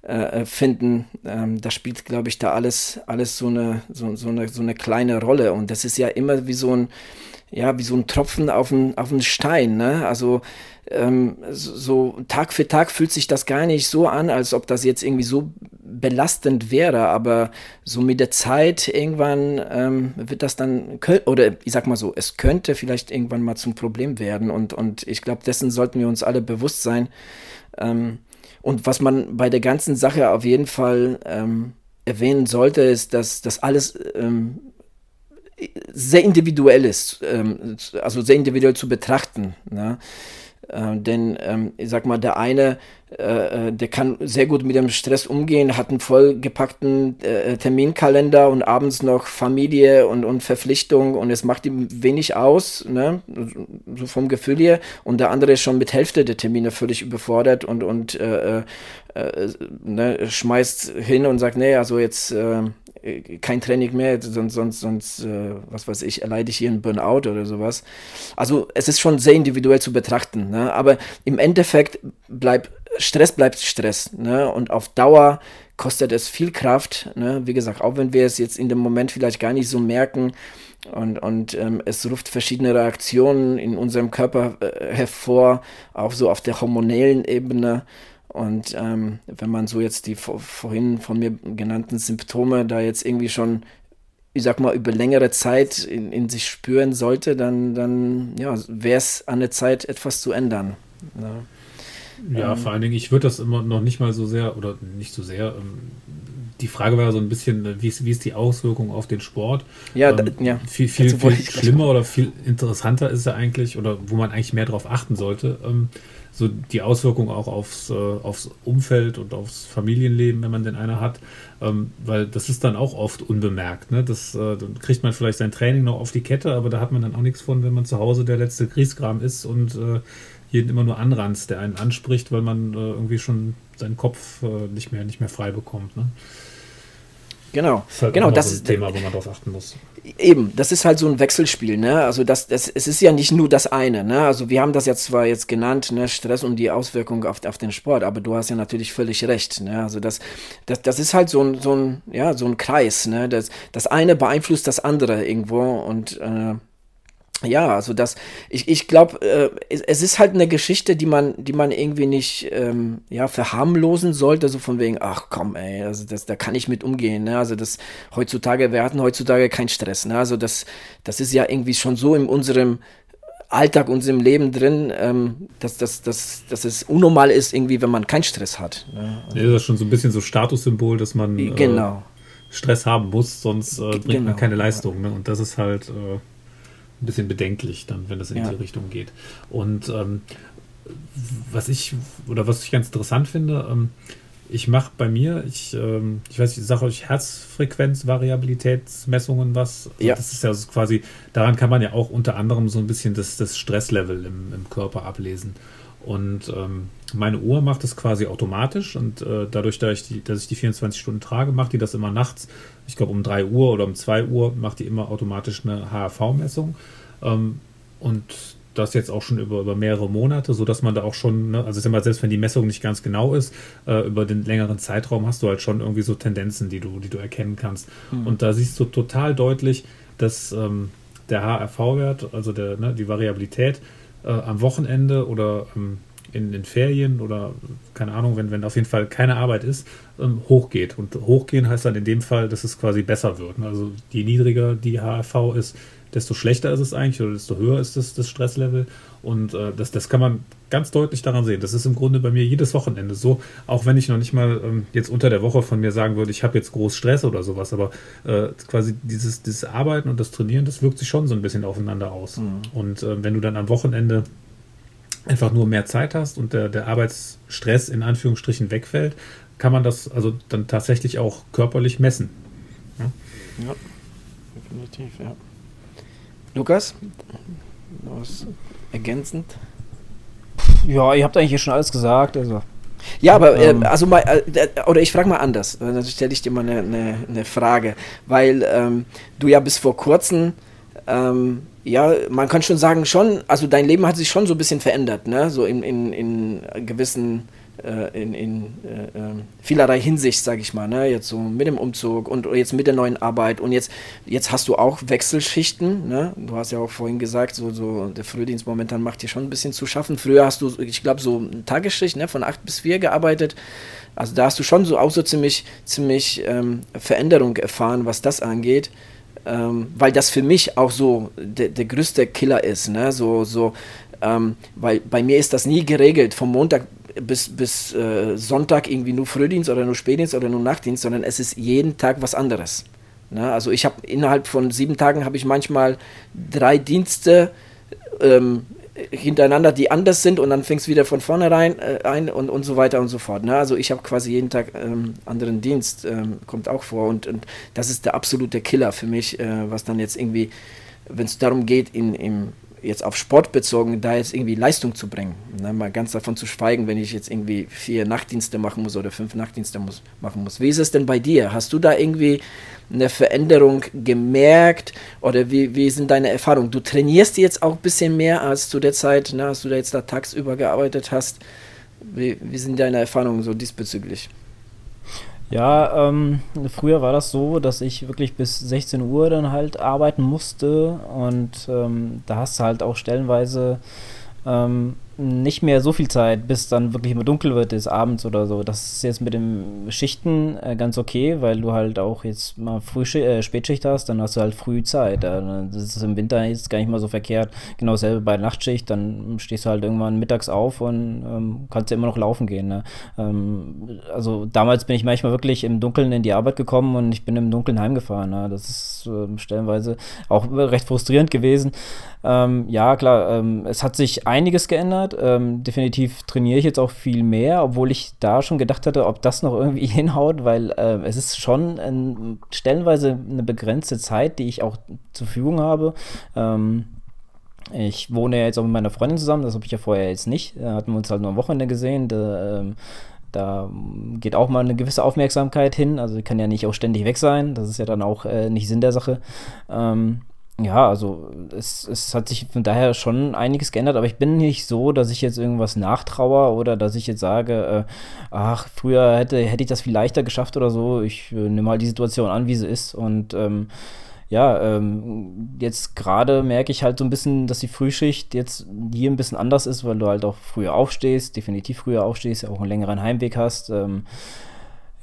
äh, äh finden. Ähm, da spielt, glaube ich, da alles, alles so eine, so, so, eine, so eine kleine Rolle. Und das ist ja immer wie so ein, ja, wie so ein Tropfen auf einen, auf Stein, ne? Also ähm, so Tag für Tag fühlt sich das gar nicht so an, als ob das jetzt irgendwie so belastend wäre, aber so mit der Zeit irgendwann ähm, wird das dann, oder ich sag mal so, es könnte vielleicht irgendwann mal zum Problem werden und, und ich glaube, dessen sollten wir uns alle bewusst sein. Ähm, und was man bei der ganzen Sache auf jeden Fall ähm, erwähnen sollte, ist, dass das alles ähm, sehr individuell ist, ähm, also sehr individuell zu betrachten. Ne? Äh, denn ähm, ich sag mal, der eine, äh, äh, der kann sehr gut mit dem Stress umgehen, hat einen vollgepackten äh, Terminkalender und abends noch Familie und, und Verpflichtung und es macht ihm wenig aus, ne? so vom Gefühl her. Und der andere ist schon mit Hälfte der Termine völlig überfordert und, und äh, äh, ne, schmeißt hin und sagt, nee, also jetzt äh, kein Training mehr, sonst, sonst, sonst äh, was weiß ich, erleide ich hier einen Burnout oder sowas. Also es ist schon sehr individuell zu betrachten, ne? aber im Endeffekt bleibt Stress bleibt Stress ne? und auf Dauer kostet es viel Kraft. Ne? Wie gesagt, auch wenn wir es jetzt in dem Moment vielleicht gar nicht so merken, und, und ähm, es ruft verschiedene Reaktionen in unserem Körper äh, hervor, auch so auf der hormonellen Ebene. Und ähm, wenn man so jetzt die vor, vorhin von mir genannten Symptome da jetzt irgendwie schon, ich sag mal, über längere Zeit in, in sich spüren sollte, dann, dann ja, wäre es an der Zeit, etwas zu ändern. Ne? Ja, ähm, vor allen Dingen, ich würde das immer noch nicht mal so sehr, oder nicht so sehr, ähm, die Frage war so ein bisschen, wie ist, wie ist die Auswirkung auf den Sport? Ja, ähm, ja. Viel, viel, viel schlimmer oder viel interessanter ist ja eigentlich, oder wo man eigentlich mehr darauf achten sollte, ähm, so die Auswirkung auch aufs, äh, aufs Umfeld und aufs Familienleben, wenn man denn einer hat, ähm, weil das ist dann auch oft unbemerkt. Ne? Das, äh, dann kriegt man vielleicht sein Training noch auf die Kette, aber da hat man dann auch nichts von, wenn man zu Hause der letzte Grießkram ist und äh, jeden immer nur anranzt, der einen anspricht, weil man äh, irgendwie schon seinen Kopf äh, nicht, mehr, nicht mehr frei bekommt. Ne? Genau. Das ist halt genau, das so ein ist Thema, wo man darauf achten muss. Eben, das ist halt so ein Wechselspiel, ne? Also das, das, es ist ja nicht nur das eine, ne? Also wir haben das jetzt zwar jetzt genannt, ne, Stress und die Auswirkungen auf, auf den Sport, aber du hast ja natürlich völlig recht, ne? Also das, das, das ist halt so ein, so ein, ja, so ein Kreis, ne? Das, das eine beeinflusst das andere irgendwo und äh, ja, also das, ich, ich glaube, äh, es, es, ist halt eine Geschichte, die man, die man irgendwie nicht, ähm, ja, verharmlosen sollte, so von wegen, ach komm, ey, also das, da kann ich mit umgehen, ne? Also das heutzutage, wir hatten heutzutage keinen Stress, ne? Also das, das ist ja irgendwie schon so in unserem Alltag, unserem Leben drin, ähm, dass, dass, dass, dass es unnormal ist, irgendwie, wenn man keinen Stress hat. Ne? Also, ja, das ist schon so ein bisschen so Statussymbol, dass man äh, genau. Stress haben muss, sonst äh, bringt genau. man keine Leistung. Ne? Und das ist halt. Äh, ein bisschen bedenklich, dann, wenn das in ja. die Richtung geht. Und ähm, was ich oder was ich ganz interessant finde, ähm, ich mache bei mir, ich, ähm, ich weiß, ich sage euch Herzfrequenz, Variabilitätsmessungen was. Ja. Das ist ja quasi, daran kann man ja auch unter anderem so ein bisschen das, das Stresslevel im, im Körper ablesen. Und ähm, meine Uhr macht das quasi automatisch und äh, dadurch, dass ich, die, dass ich die 24 Stunden trage, macht die das immer nachts. Ich glaube um 3 Uhr oder um 2 Uhr macht die immer automatisch eine HRV-Messung. Ähm, und das jetzt auch schon über, über mehrere Monate, sodass man da auch schon, ne, also immer, selbst wenn die Messung nicht ganz genau ist, äh, über den längeren Zeitraum hast du halt schon irgendwie so Tendenzen, die du, die du erkennen kannst. Mhm. Und da siehst du total deutlich, dass ähm, der HRV-Wert, also der, ne, die Variabilität, äh, am Wochenende oder ähm, in den Ferien oder keine Ahnung, wenn, wenn auf jeden Fall keine Arbeit ist, ähm, hochgeht. Und hochgehen heißt dann in dem Fall, dass es quasi besser wird. Ne? Also je niedriger die HRV ist, desto schlechter ist es eigentlich oder desto höher ist das, das Stresslevel. Und äh, das, das kann man ganz deutlich daran sehen. Das ist im Grunde bei mir jedes Wochenende so, auch wenn ich noch nicht mal ähm, jetzt unter der Woche von mir sagen würde, ich habe jetzt groß Stress oder sowas, aber äh, quasi dieses, dieses Arbeiten und das Trainieren, das wirkt sich schon so ein bisschen aufeinander aus. Mhm. Und äh, wenn du dann am Wochenende einfach nur mehr Zeit hast und der, der Arbeitsstress in Anführungsstrichen wegfällt, kann man das also dann tatsächlich auch körperlich messen. Ja, ja definitiv, ja. Lukas, was ergänzend? Ja, ihr habt eigentlich schon alles gesagt. Also. Ja, aber ähm, äh, also mal, äh, oder ich frage mal anders, dann stelle ich dir mal eine, eine, eine Frage, weil ähm, du ja bis vor kurzem, ähm, ja, man kann schon sagen, schon, also dein Leben hat sich schon so ein bisschen verändert, ne? So in, in, in gewissen äh, in, in äh, ähm, vielerlei Hinsicht, sage ich mal, ne? jetzt so mit dem Umzug und jetzt mit der neuen Arbeit und jetzt, jetzt hast du auch Wechselschichten, ne? du hast ja auch vorhin gesagt, so, so der Frühdienst momentan macht dir schon ein bisschen zu schaffen. Früher hast du, ich glaube, so eine Tagesschicht ne? von 8 bis 4 gearbeitet, also da hast du schon so auch so ziemlich, ziemlich ähm, Veränderung erfahren, was das angeht. Ähm, weil das für mich auch so der, der größte Killer ist, ne? So, so, ähm, weil bei mir ist das nie geregelt. Vom Montag bis, bis äh, Sonntag irgendwie nur Frühdienst oder nur Spätdienst oder nur Nachtdienst, sondern es ist jeden Tag was anderes. Ne? Also ich habe innerhalb von sieben Tagen habe ich manchmal drei Dienste ähm, hintereinander, die anders sind und dann fängst du wieder von vorne rein äh, ein und, und so weiter und so fort. Ne? Also ich habe quasi jeden Tag ähm, anderen Dienst, ähm, kommt auch vor und, und das ist der absolute Killer für mich, äh, was dann jetzt irgendwie, wenn es darum geht, in, im, jetzt auf Sport bezogen, da jetzt irgendwie Leistung zu bringen. Ne, mal ganz davon zu schweigen, wenn ich jetzt irgendwie vier Nachtdienste machen muss oder fünf Nachtdienste muss, machen muss. Wie ist es denn bei dir? Hast du da irgendwie eine Veränderung gemerkt oder wie, wie sind deine Erfahrungen? Du trainierst jetzt auch ein bisschen mehr als zu der Zeit, ne, als du da jetzt da tagsüber gearbeitet hast. Wie, wie sind deine Erfahrungen so diesbezüglich? Ja, ähm, früher war das so, dass ich wirklich bis 16 Uhr dann halt arbeiten musste und ähm, da hast du halt auch stellenweise ähm, nicht mehr so viel Zeit, bis dann wirklich immer dunkel wird, ist abends oder so. Das ist jetzt mit den Schichten äh, ganz okay, weil du halt auch jetzt mal früh äh, Spätschicht hast, dann hast du halt früh Zeit. Ja. Das ist im Winter jetzt gar nicht mal so verkehrt. Genau dasselbe bei Nachtschicht, dann stehst du halt irgendwann mittags auf und ähm, kannst ja immer noch laufen gehen. Ne? Ähm, also damals bin ich manchmal wirklich im Dunkeln in die Arbeit gekommen und ich bin im Dunkeln heimgefahren. Ne? Das ist äh, stellenweise auch recht frustrierend gewesen. Ähm, ja, klar, ähm, es hat sich einiges geändert. Ähm, definitiv trainiere ich jetzt auch viel mehr, obwohl ich da schon gedacht hatte, ob das noch irgendwie *laughs* hinhaut, weil äh, es ist schon ein, stellenweise eine begrenzte Zeit, die ich auch zur Verfügung habe. Ähm, ich wohne ja jetzt auch mit meiner Freundin zusammen, das habe ich ja vorher jetzt nicht. Da hatten wir uns halt nur am Wochenende gesehen. Da, ähm, da geht auch mal eine gewisse Aufmerksamkeit hin. Also ich kann ja nicht auch ständig weg sein. Das ist ja dann auch äh, nicht Sinn der Sache. Ähm, ja, also es, es hat sich von daher schon einiges geändert, aber ich bin nicht so, dass ich jetzt irgendwas nachtrauere oder dass ich jetzt sage, äh, ach, früher hätte, hätte ich das viel leichter geschafft oder so. Ich äh, nehme halt die Situation an, wie sie ist. Und ähm, ja, ähm, jetzt gerade merke ich halt so ein bisschen, dass die Frühschicht jetzt hier ein bisschen anders ist, weil du halt auch früher aufstehst, definitiv früher aufstehst, auch einen längeren Heimweg hast. Ähm,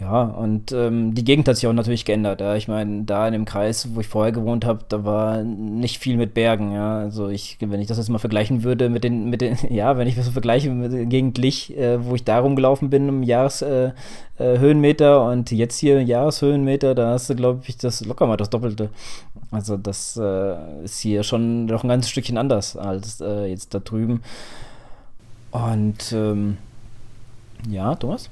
ja, und ähm, die Gegend hat sich auch natürlich geändert. Ja. Ich meine, da in dem Kreis, wo ich vorher gewohnt habe, da war nicht viel mit Bergen. Ja. Also ich, wenn ich das jetzt mal vergleichen würde mit den, mit den, *laughs* ja, wenn ich das so vergleiche mit der Gegend Lich, äh, wo ich da rumgelaufen bin im Jahreshöhenmeter äh, äh, und jetzt hier Jahreshöhenmeter, da hast du, glaube ich, das locker mal das Doppelte. Also das äh, ist hier schon noch ein ganzes Stückchen anders als äh, jetzt da drüben. Und ähm, ja, Thomas?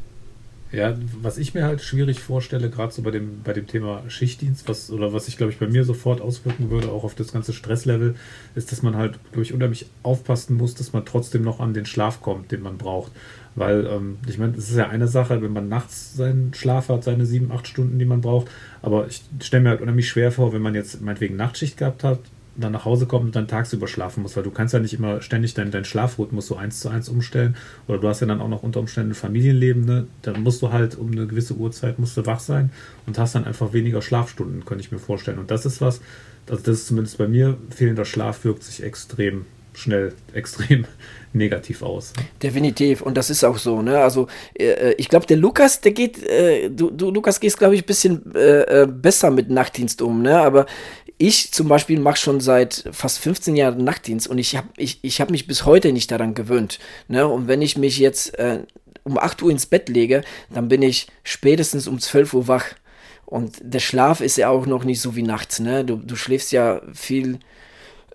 Ja, was ich mir halt schwierig vorstelle, gerade so bei dem, bei dem Thema Schichtdienst, was, oder was sich, glaube ich, bei mir sofort auswirken würde, auch auf das ganze Stresslevel, ist, dass man halt, glaube ich, unheimlich aufpassen muss, dass man trotzdem noch an den Schlaf kommt, den man braucht. Weil, ähm, ich meine, es ist ja eine Sache, wenn man nachts seinen Schlaf hat, seine sieben, acht Stunden, die man braucht. Aber ich stelle mir halt unheimlich schwer vor, wenn man jetzt meinetwegen Nachtschicht gehabt hat, dann nach Hause kommt und dann tagsüber schlafen muss, weil du kannst ja nicht immer ständig deinen dein Schlafrhythmus so eins zu eins umstellen. Oder du hast ja dann auch noch unter Umständen ein Familienleben, ne? Dann musst du halt um eine gewisse Uhrzeit musst du wach sein und hast dann einfach weniger Schlafstunden, könnte ich mir vorstellen. Und das ist was, also das ist zumindest bei mir, fehlender Schlaf wirkt sich extrem schnell, *laughs* extrem negativ aus. Definitiv. Und das ist auch so. Ne? Also äh, ich glaube, der Lukas, der geht, äh, du, du, Lukas gehst, glaube ich, ein bisschen äh, äh, besser mit Nachtdienst um. Ne? Aber ich zum Beispiel mache schon seit fast 15 Jahren Nachtdienst und ich habe ich, ich hab mich bis heute nicht daran gewöhnt. Ne? Und wenn ich mich jetzt äh, um 8 Uhr ins Bett lege, dann bin ich spätestens um 12 Uhr wach. Und der Schlaf ist ja auch noch nicht so wie nachts. Ne? Du, du schläfst ja viel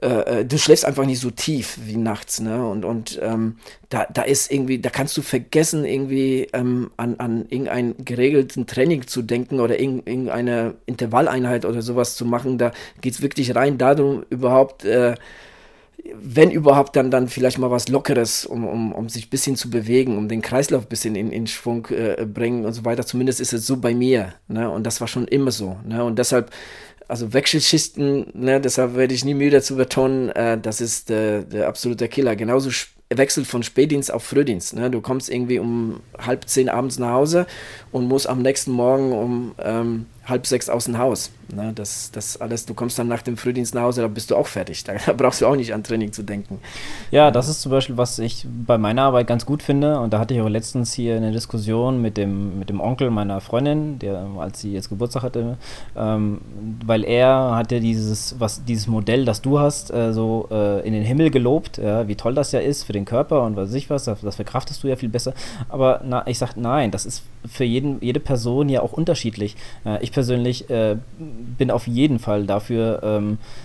äh, äh, du schläfst einfach nicht so tief wie nachts, ne? Und, und ähm, da, da ist irgendwie, da kannst du vergessen, irgendwie ähm, an, an irgendeinen geregelten Training zu denken oder irgendeine Intervalleinheit oder sowas zu machen. Da geht es wirklich rein darum, überhaupt, äh, wenn überhaupt, dann, dann vielleicht mal was Lockeres, um, um, um sich ein bisschen zu bewegen, um den Kreislauf ein bisschen in, in Schwung äh, bringen und so weiter. Zumindest ist es so bei mir. Ne? Und das war schon immer so. Ne? Und deshalb also Wechselschichten, ne, deshalb werde ich nie müde zu betonen, äh, das ist äh, der absolute Killer. Genauso Wechsel von Spätdienst auf Frühdienst. Ne? Du kommst irgendwie um halb zehn abends nach Hause und musst am nächsten Morgen um ähm, halb sechs aus dem Haus. Ne? Das, das alles, du kommst dann nach dem Frühdienst nach Hause, da bist du auch fertig. *laughs* Da, da, brauchst du auch nicht an Training zu denken. Ja, das ist zum Beispiel, was ich bei meiner Arbeit ganz gut finde. Und da hatte ich auch letztens hier eine Diskussion mit dem, mit dem Onkel meiner Freundin, der, als sie jetzt Geburtstag hatte, ähm, weil er hatte dieses, was, dieses Modell, das du hast, äh, so äh, in den Himmel gelobt, ja, wie toll das ja ist für den Körper und was weiß ich was, das, das verkraftest du ja viel besser. Aber na, ich sage, nein, das ist für jeden, jede Person ja auch unterschiedlich. Äh, ich persönlich äh, bin auf jeden Fall dafür, ähm, äh,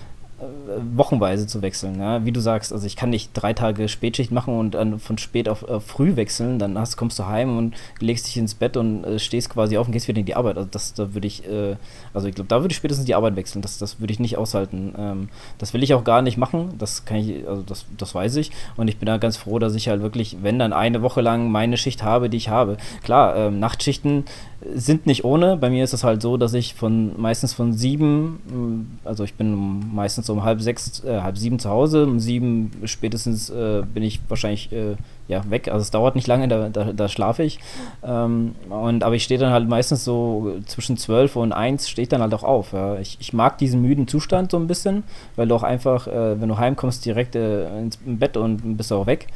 wochenweise zu wechseln. Ja? Wie du sagst, also ich kann nicht drei Tage Spätschicht machen und dann von spät auf äh, früh wechseln. Dann hast, kommst du heim und legst dich ins Bett und äh, stehst quasi auf und gehst wieder in die Arbeit. Also das, da würde ich, äh, also ich glaube, da würde ich spätestens die Arbeit wechseln. Das, das würde ich nicht aushalten. Ähm, das will ich auch gar nicht machen. Das kann ich, also das, das weiß ich. Und ich bin da ganz froh, dass ich halt wirklich, wenn dann eine Woche lang meine Schicht habe, die ich habe. Klar, ähm, Nachtschichten sind nicht ohne. Bei mir ist es halt so, dass ich von meistens von sieben, also ich bin meistens um halb sechs, äh, halb sieben zu Hause, um sieben spätestens äh, bin ich wahrscheinlich äh, ja, weg. Also es dauert nicht lange, da, da, da schlafe ich. Ähm, und, aber ich stehe dann halt meistens so zwischen zwölf und eins stehe ich dann halt auch auf. Ja. Ich, ich mag diesen müden Zustand so ein bisschen, weil du auch einfach, äh, wenn du heimkommst, direkt äh, ins Bett und bist auch weg.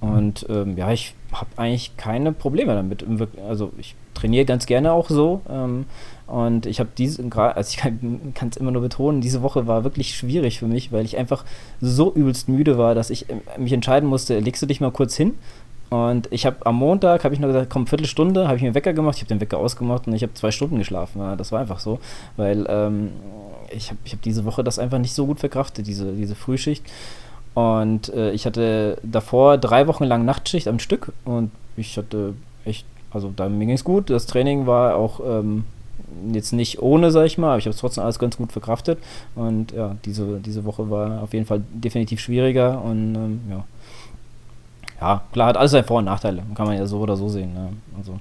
Und ähm, ja, ich habe eigentlich keine Probleme damit. Also ich trainiere ganz gerne auch so. Ähm, und ich habe diese, also ich kann es immer nur betonen, diese Woche war wirklich schwierig für mich, weil ich einfach so übelst müde war, dass ich ähm, mich entscheiden musste, legst du dich mal kurz hin? Und ich habe am Montag, habe ich nur gesagt, komm, Viertelstunde, habe ich mir Wecker gemacht, ich habe den Wecker ausgemacht und ich habe zwei Stunden geschlafen. Ja, das war einfach so, weil ähm, ich habe ich hab diese Woche das einfach nicht so gut verkraftet, diese, diese Frühschicht. Und äh, ich hatte davor drei Wochen lang Nachtschicht am Stück und ich hatte echt, also da mir ging es gut. Das Training war auch ähm, jetzt nicht ohne, sag ich mal, aber ich habe es trotzdem alles ganz gut verkraftet. Und ja, diese, diese Woche war auf jeden Fall definitiv schwieriger und ähm, ja. Ja, klar, hat alles seine Vor- und Nachteile. Kann man ja so oder so sehen. Ne? Also.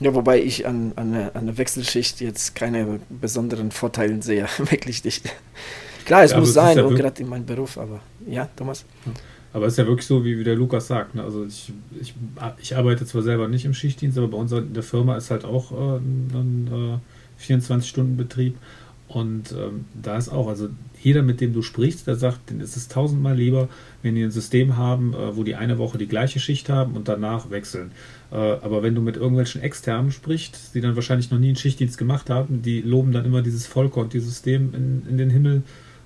Ja, wobei ich an, an, eine, an der Wechselschicht jetzt keine besonderen Vorteile sehe. *laughs* Wirklich nicht. Klar, es ja, muss sein, ja gerade in meinem Beruf, aber ja, Thomas. Aber es ist ja wirklich so, wie, wie der Lukas sagt. Ne? Also ich, ich, ich arbeite zwar selber nicht im Schichtdienst, aber bei uns in der Firma ist halt auch äh, ein äh, 24-Stunden-Betrieb. Und ähm, da ist auch, also jeder, mit dem du sprichst, der sagt, denen ist es tausendmal lieber, wenn die ein System haben, äh, wo die eine Woche die gleiche Schicht haben und danach wechseln. Äh, aber wenn du mit irgendwelchen Externen sprichst, die dann wahrscheinlich noch nie einen Schichtdienst gemacht haben, die loben dann immer dieses Vollkonti-System in, in den Himmel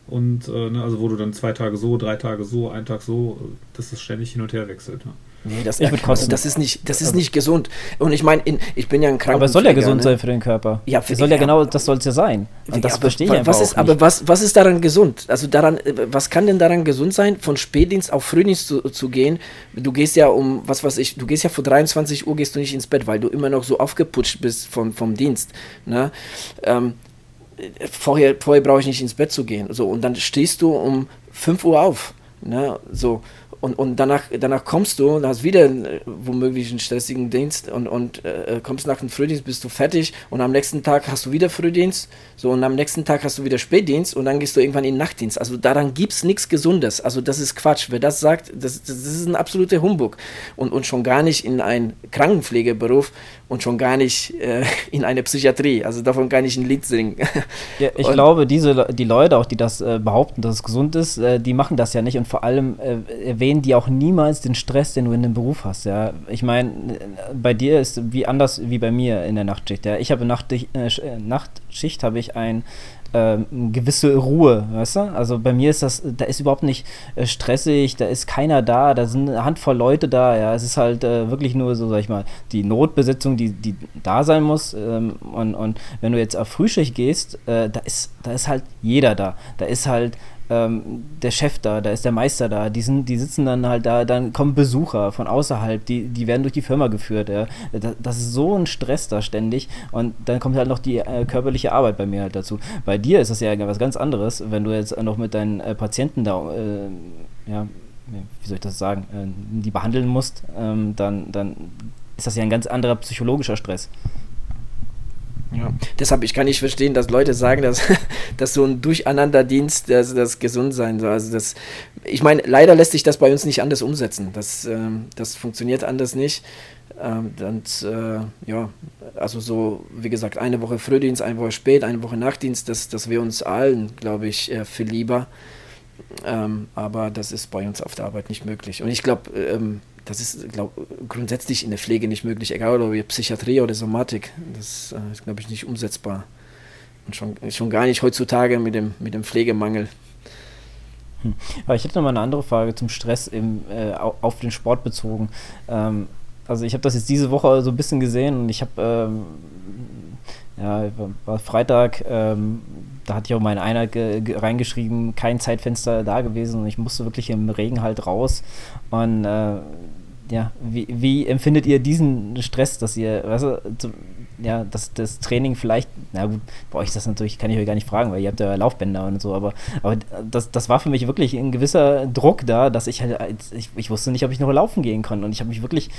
und äh, ne, also wo du dann zwei Tage so, drei Tage so, ein Tag so, dass das ständig hin und her wechselt. Ne? Nee, das, also das ist nicht, das ist nicht gesund. Und ich meine, ich bin ja ein Krankenpfleger. Aber es soll ja gesund ne? sein für den Körper. Ja, für, soll ja, ja genau, das soll es ja sein. Und das ja, verstehe ich was ist, Aber was, was ist daran gesund? Also daran, was kann denn daran gesund sein, von Spätdienst auf Frühdienst zu, zu gehen? Du gehst ja um, was weiß ich, du gehst ja vor 23 Uhr gehst du nicht ins Bett, weil du immer noch so aufgeputscht bist vom, vom Dienst. Ne? Ähm, vorher, vorher brauche ich nicht ins Bett zu gehen. So, und dann stehst du um 5 Uhr auf. Ne? So, und, und danach, danach kommst du und hast wieder äh, womöglich einen stressigen Dienst und, und äh, kommst nach dem Frühdienst, bist du fertig und am nächsten Tag hast du wieder Frühdienst, so und am nächsten Tag hast du wieder Spätdienst und dann gehst du irgendwann in den Nachtdienst. Also daran gibt es nichts Gesundes. Also das ist Quatsch. Wer das sagt, das, das ist ein absoluter Humbug. Und, und schon gar nicht in einen Krankenpflegeberuf und schon gar nicht äh, in eine Psychiatrie. Also davon kann ich ein Lied singen. *laughs* Ja, ich und glaube, diese, die Leute, auch die das äh, behaupten, dass es gesund ist, äh, die machen das ja nicht und vor allem äh, erwähnen die auch niemals den Stress, den du in dem Beruf hast. Ja? Ich meine, bei dir ist wie anders wie bei mir in der Nachtschicht. Ja? Ich habe Nachtschicht, äh, äh, Nachtschicht habe ich ein ähm, gewisse Ruhe, weißt du? Also bei mir ist das, da ist überhaupt nicht äh, stressig, da ist keiner da, da sind eine Handvoll Leute da, ja. Es ist halt äh, wirklich nur so, sag ich mal, die Notbesetzung, die, die da sein muss. Ähm, und, und wenn du jetzt auf Frühschicht gehst, äh, da ist, da ist halt jeder da. Da ist halt ähm, der Chef da, da ist der Meister da, die, sind, die sitzen dann halt da, dann kommen Besucher von außerhalb, die, die werden durch die Firma geführt. Ja. Das, das, ist so ein Stress da ständig und dann kommt halt noch die äh, körperliche Arbeit bei mir halt dazu. Bei dir ist das ja was ganz anderes, wenn du jetzt noch mit deinen äh, Patienten da, äh, ja, wie soll ich das sagen, äh, die behandeln musst, ähm, dann, dann ist das ja ein ganz anderer psychologischer Stress. Ja. Deshalb, ich kann nicht verstehen, dass Leute sagen, dass, *laughs* dass so ein Durcheinanderdienst das, das gesund sein soll. Also das, ich meine, leider lässt sich das bei uns nicht anders umsetzen. Das, ähm, das funktioniert anders nicht. Ähm, und äh, ja, also so, wie gesagt, eine Woche Frühdienst, eine Woche spät, eine Woche Nachtdienst, das, das wäre uns allen, glaube ich, äh, viel lieber. Ähm, aber das ist bei uns auf der Arbeit nicht möglich. Und ich glaube, ähm, das ist glaub, grundsätzlich in der Pflege nicht möglich, egal ob Psychiatrie oder Somatik. Das äh, ist, glaube ich, nicht umsetzbar. Und schon, schon gar nicht heutzutage mit dem, mit dem Pflegemangel. Hm. Aber ich hätte noch mal eine andere Frage zum Stress im, äh, auf den Sport bezogen. Ähm, also ich habe das jetzt diese Woche so ein bisschen gesehen und ich habe ähm, ja, war Freitag, ähm, da hatte ich auch meine Einheit reingeschrieben, kein Zeitfenster da gewesen und ich musste wirklich im Regen halt raus. Und äh, ja, wie, wie empfindet ihr diesen Stress, dass ihr, weißt du, ja, dass das Training vielleicht, na gut, bei euch das natürlich, kann ich euch gar nicht fragen, weil ihr habt ja Laufbänder und so, aber, aber das, das war für mich wirklich ein gewisser Druck da, dass ich halt, ich, ich wusste nicht, ob ich noch laufen gehen kann und ich habe mich wirklich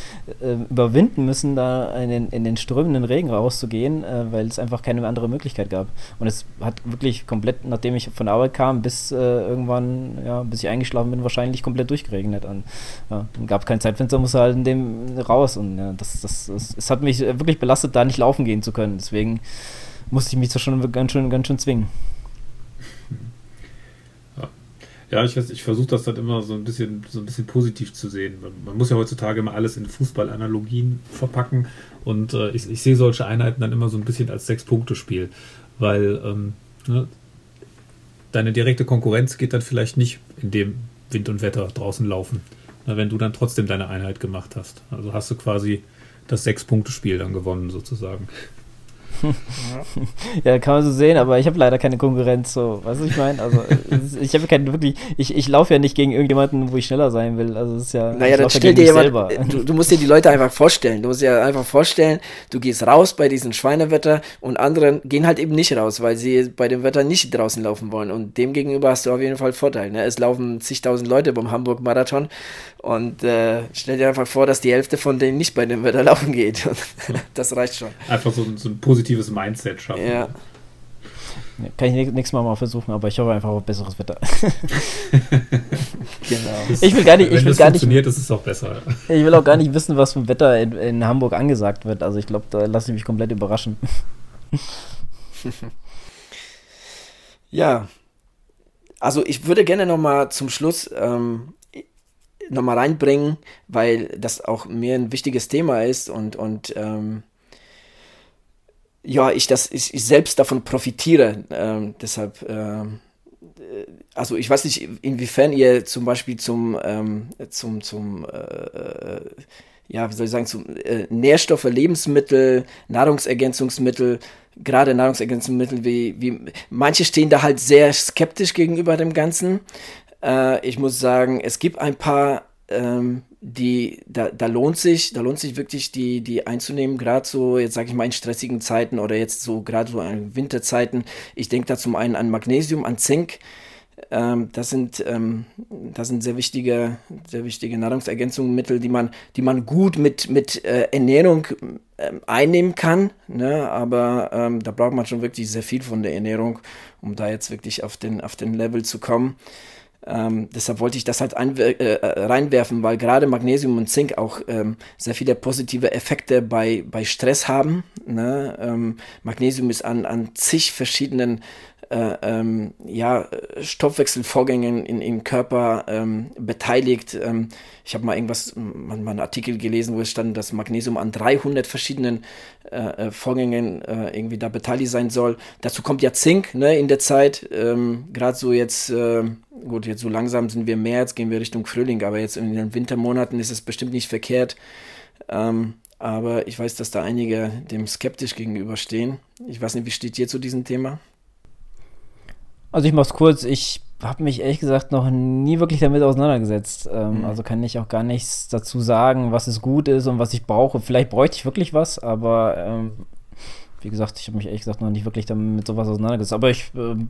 äh, überwinden müssen, da in den, in den strömenden Regen rauszugehen, äh, weil es einfach keine andere Möglichkeit gab. Und es hat wirklich komplett, nachdem ich von der Arbeit kam, bis äh, irgendwann, ja, bis ich eingeschlafen bin, wahrscheinlich komplett durchgeregnet. Und, ja, gab kein Zeitfenster, musste halt in dem raus und ja, das, das, das, es hat mich wirklich belastet, da nicht laufen laufen gehen zu können. Deswegen musste ich mich da schon ganz schön, ganz schön zwingen. Ja, ich, ich versuche das dann immer so ein bisschen, so ein bisschen positiv zu sehen. Man, muss ja heutzutage immer alles in Fußballanalogien verpacken und äh, ich, ich sehe solche Einheiten dann immer so ein bisschen als Sechs-Punkte-Spiel, weil ähm, ne, deine direkte Konkurrenz geht dann vielleicht nicht in dem Wind und Wetter draußen laufen, na, wenn du dann trotzdem deine Einheit gemacht hast. Also hast du quasi das Sechs-Punkte-Spiel dann gewonnen sozusagen. *laughs* ja, kann man so sehen, aber ich habe leider keine Konkurrenz, so, weißt du, ich meine? Also, ich habe keine wirklich, ich, ich laufe ja nicht gegen irgendjemanden, wo ich schneller sein will. Also, es ist ja. Naja, dann stell dir jemand, du, du, musst dir die Leute einfach vorstellen. Du musst dir einfach vorstellen, du gehst raus bei diesem Schweinewetter und andere gehen halt eben nicht raus, weil sie bei dem Wetter nicht draußen laufen wollen. Und demgegenüber hast du auf jeden Fall Vorteil. Ne? Es laufen zigtausend Leute beim Hamburg-Marathon und äh, stell dir einfach vor, dass die Hälfte von denen nicht bei dem Wetter *laughs* laufen geht. *laughs* das reicht schon. Einfach so, so ein positives Mindset schaffen. Ja. Kann ich nächstes Mal mal versuchen, aber ich hoffe einfach auf besseres Wetter. *laughs* genau. *laughs* ich will gar nicht. Wenn ich will das gar funktioniert, nicht, ist es auch besser. Ich will auch gar nicht wissen, was für ein Wetter in, in Hamburg angesagt wird. Also ich glaube, da lasse ich mich komplett überraschen. *laughs* ja. Also ich würde gerne noch mal zum Schluss ähm, nochmal reinbringen, weil das auch mir ein wichtiges Thema ist und, und ähm, ja, ich, das, ich, ich selbst davon profitiere. Ähm, deshalb, ähm, äh, also ich weiß nicht, inwiefern ihr zum Beispiel zum, ähm, zum, zum äh, äh, ja, wie soll ich sagen, zum äh, Nährstoffe, Lebensmittel, Nahrungsergänzungsmittel, gerade Nahrungsergänzungsmittel wie, wie, manche stehen da halt sehr skeptisch gegenüber dem Ganzen. Äh, ich muss sagen, es gibt ein paar, ähm, die, da, da lohnt sich, da lohnt sich wirklich die, die einzunehmen, gerade so, jetzt sage ich mal in stressigen Zeiten oder jetzt so gerade so in Winterzeiten. Ich denke da zum einen an Magnesium, an Zink. Ähm, das sind, ähm, das sind sehr wichtige, sehr wichtige Nahrungsergänzungsmittel, die man, die man gut mit, mit äh, Ernährung äh, einnehmen kann. Ne? Aber ähm, da braucht man schon wirklich sehr viel von der Ernährung, um da jetzt wirklich auf den, auf den Level zu kommen. Ähm, deshalb wollte ich das halt äh, äh, reinwerfen, weil gerade Magnesium und Zink auch ähm, sehr viele positive Effekte bei, bei Stress haben. Ne? Ähm, Magnesium ist an, an zig verschiedenen äh, ähm, ja, Stoffwechselvorgängen in, im Körper ähm, beteiligt. Ähm, ich habe mal irgendwas, mal, mal einen Artikel gelesen, wo es stand, dass Magnesium an 300 verschiedenen äh, äh, Vorgängen äh, irgendwie da beteiligt sein soll. Dazu kommt ja Zink ne, in der Zeit. Ähm, Gerade so jetzt, äh, gut, jetzt so langsam sind wir März, gehen wir Richtung Frühling, aber jetzt in den Wintermonaten ist es bestimmt nicht verkehrt. Ähm, aber ich weiß, dass da einige dem skeptisch gegenüberstehen. Ich weiß nicht, wie steht ihr zu diesem Thema? Also ich mach's kurz, ich habe mich ehrlich gesagt noch nie wirklich damit auseinandergesetzt. Ähm, mhm. Also kann ich auch gar nichts dazu sagen, was es gut ist und was ich brauche. Vielleicht bräuchte ich wirklich was, aber ähm, wie gesagt, ich habe mich ehrlich gesagt noch nicht wirklich damit mit sowas auseinandergesetzt. Aber ich, ähm,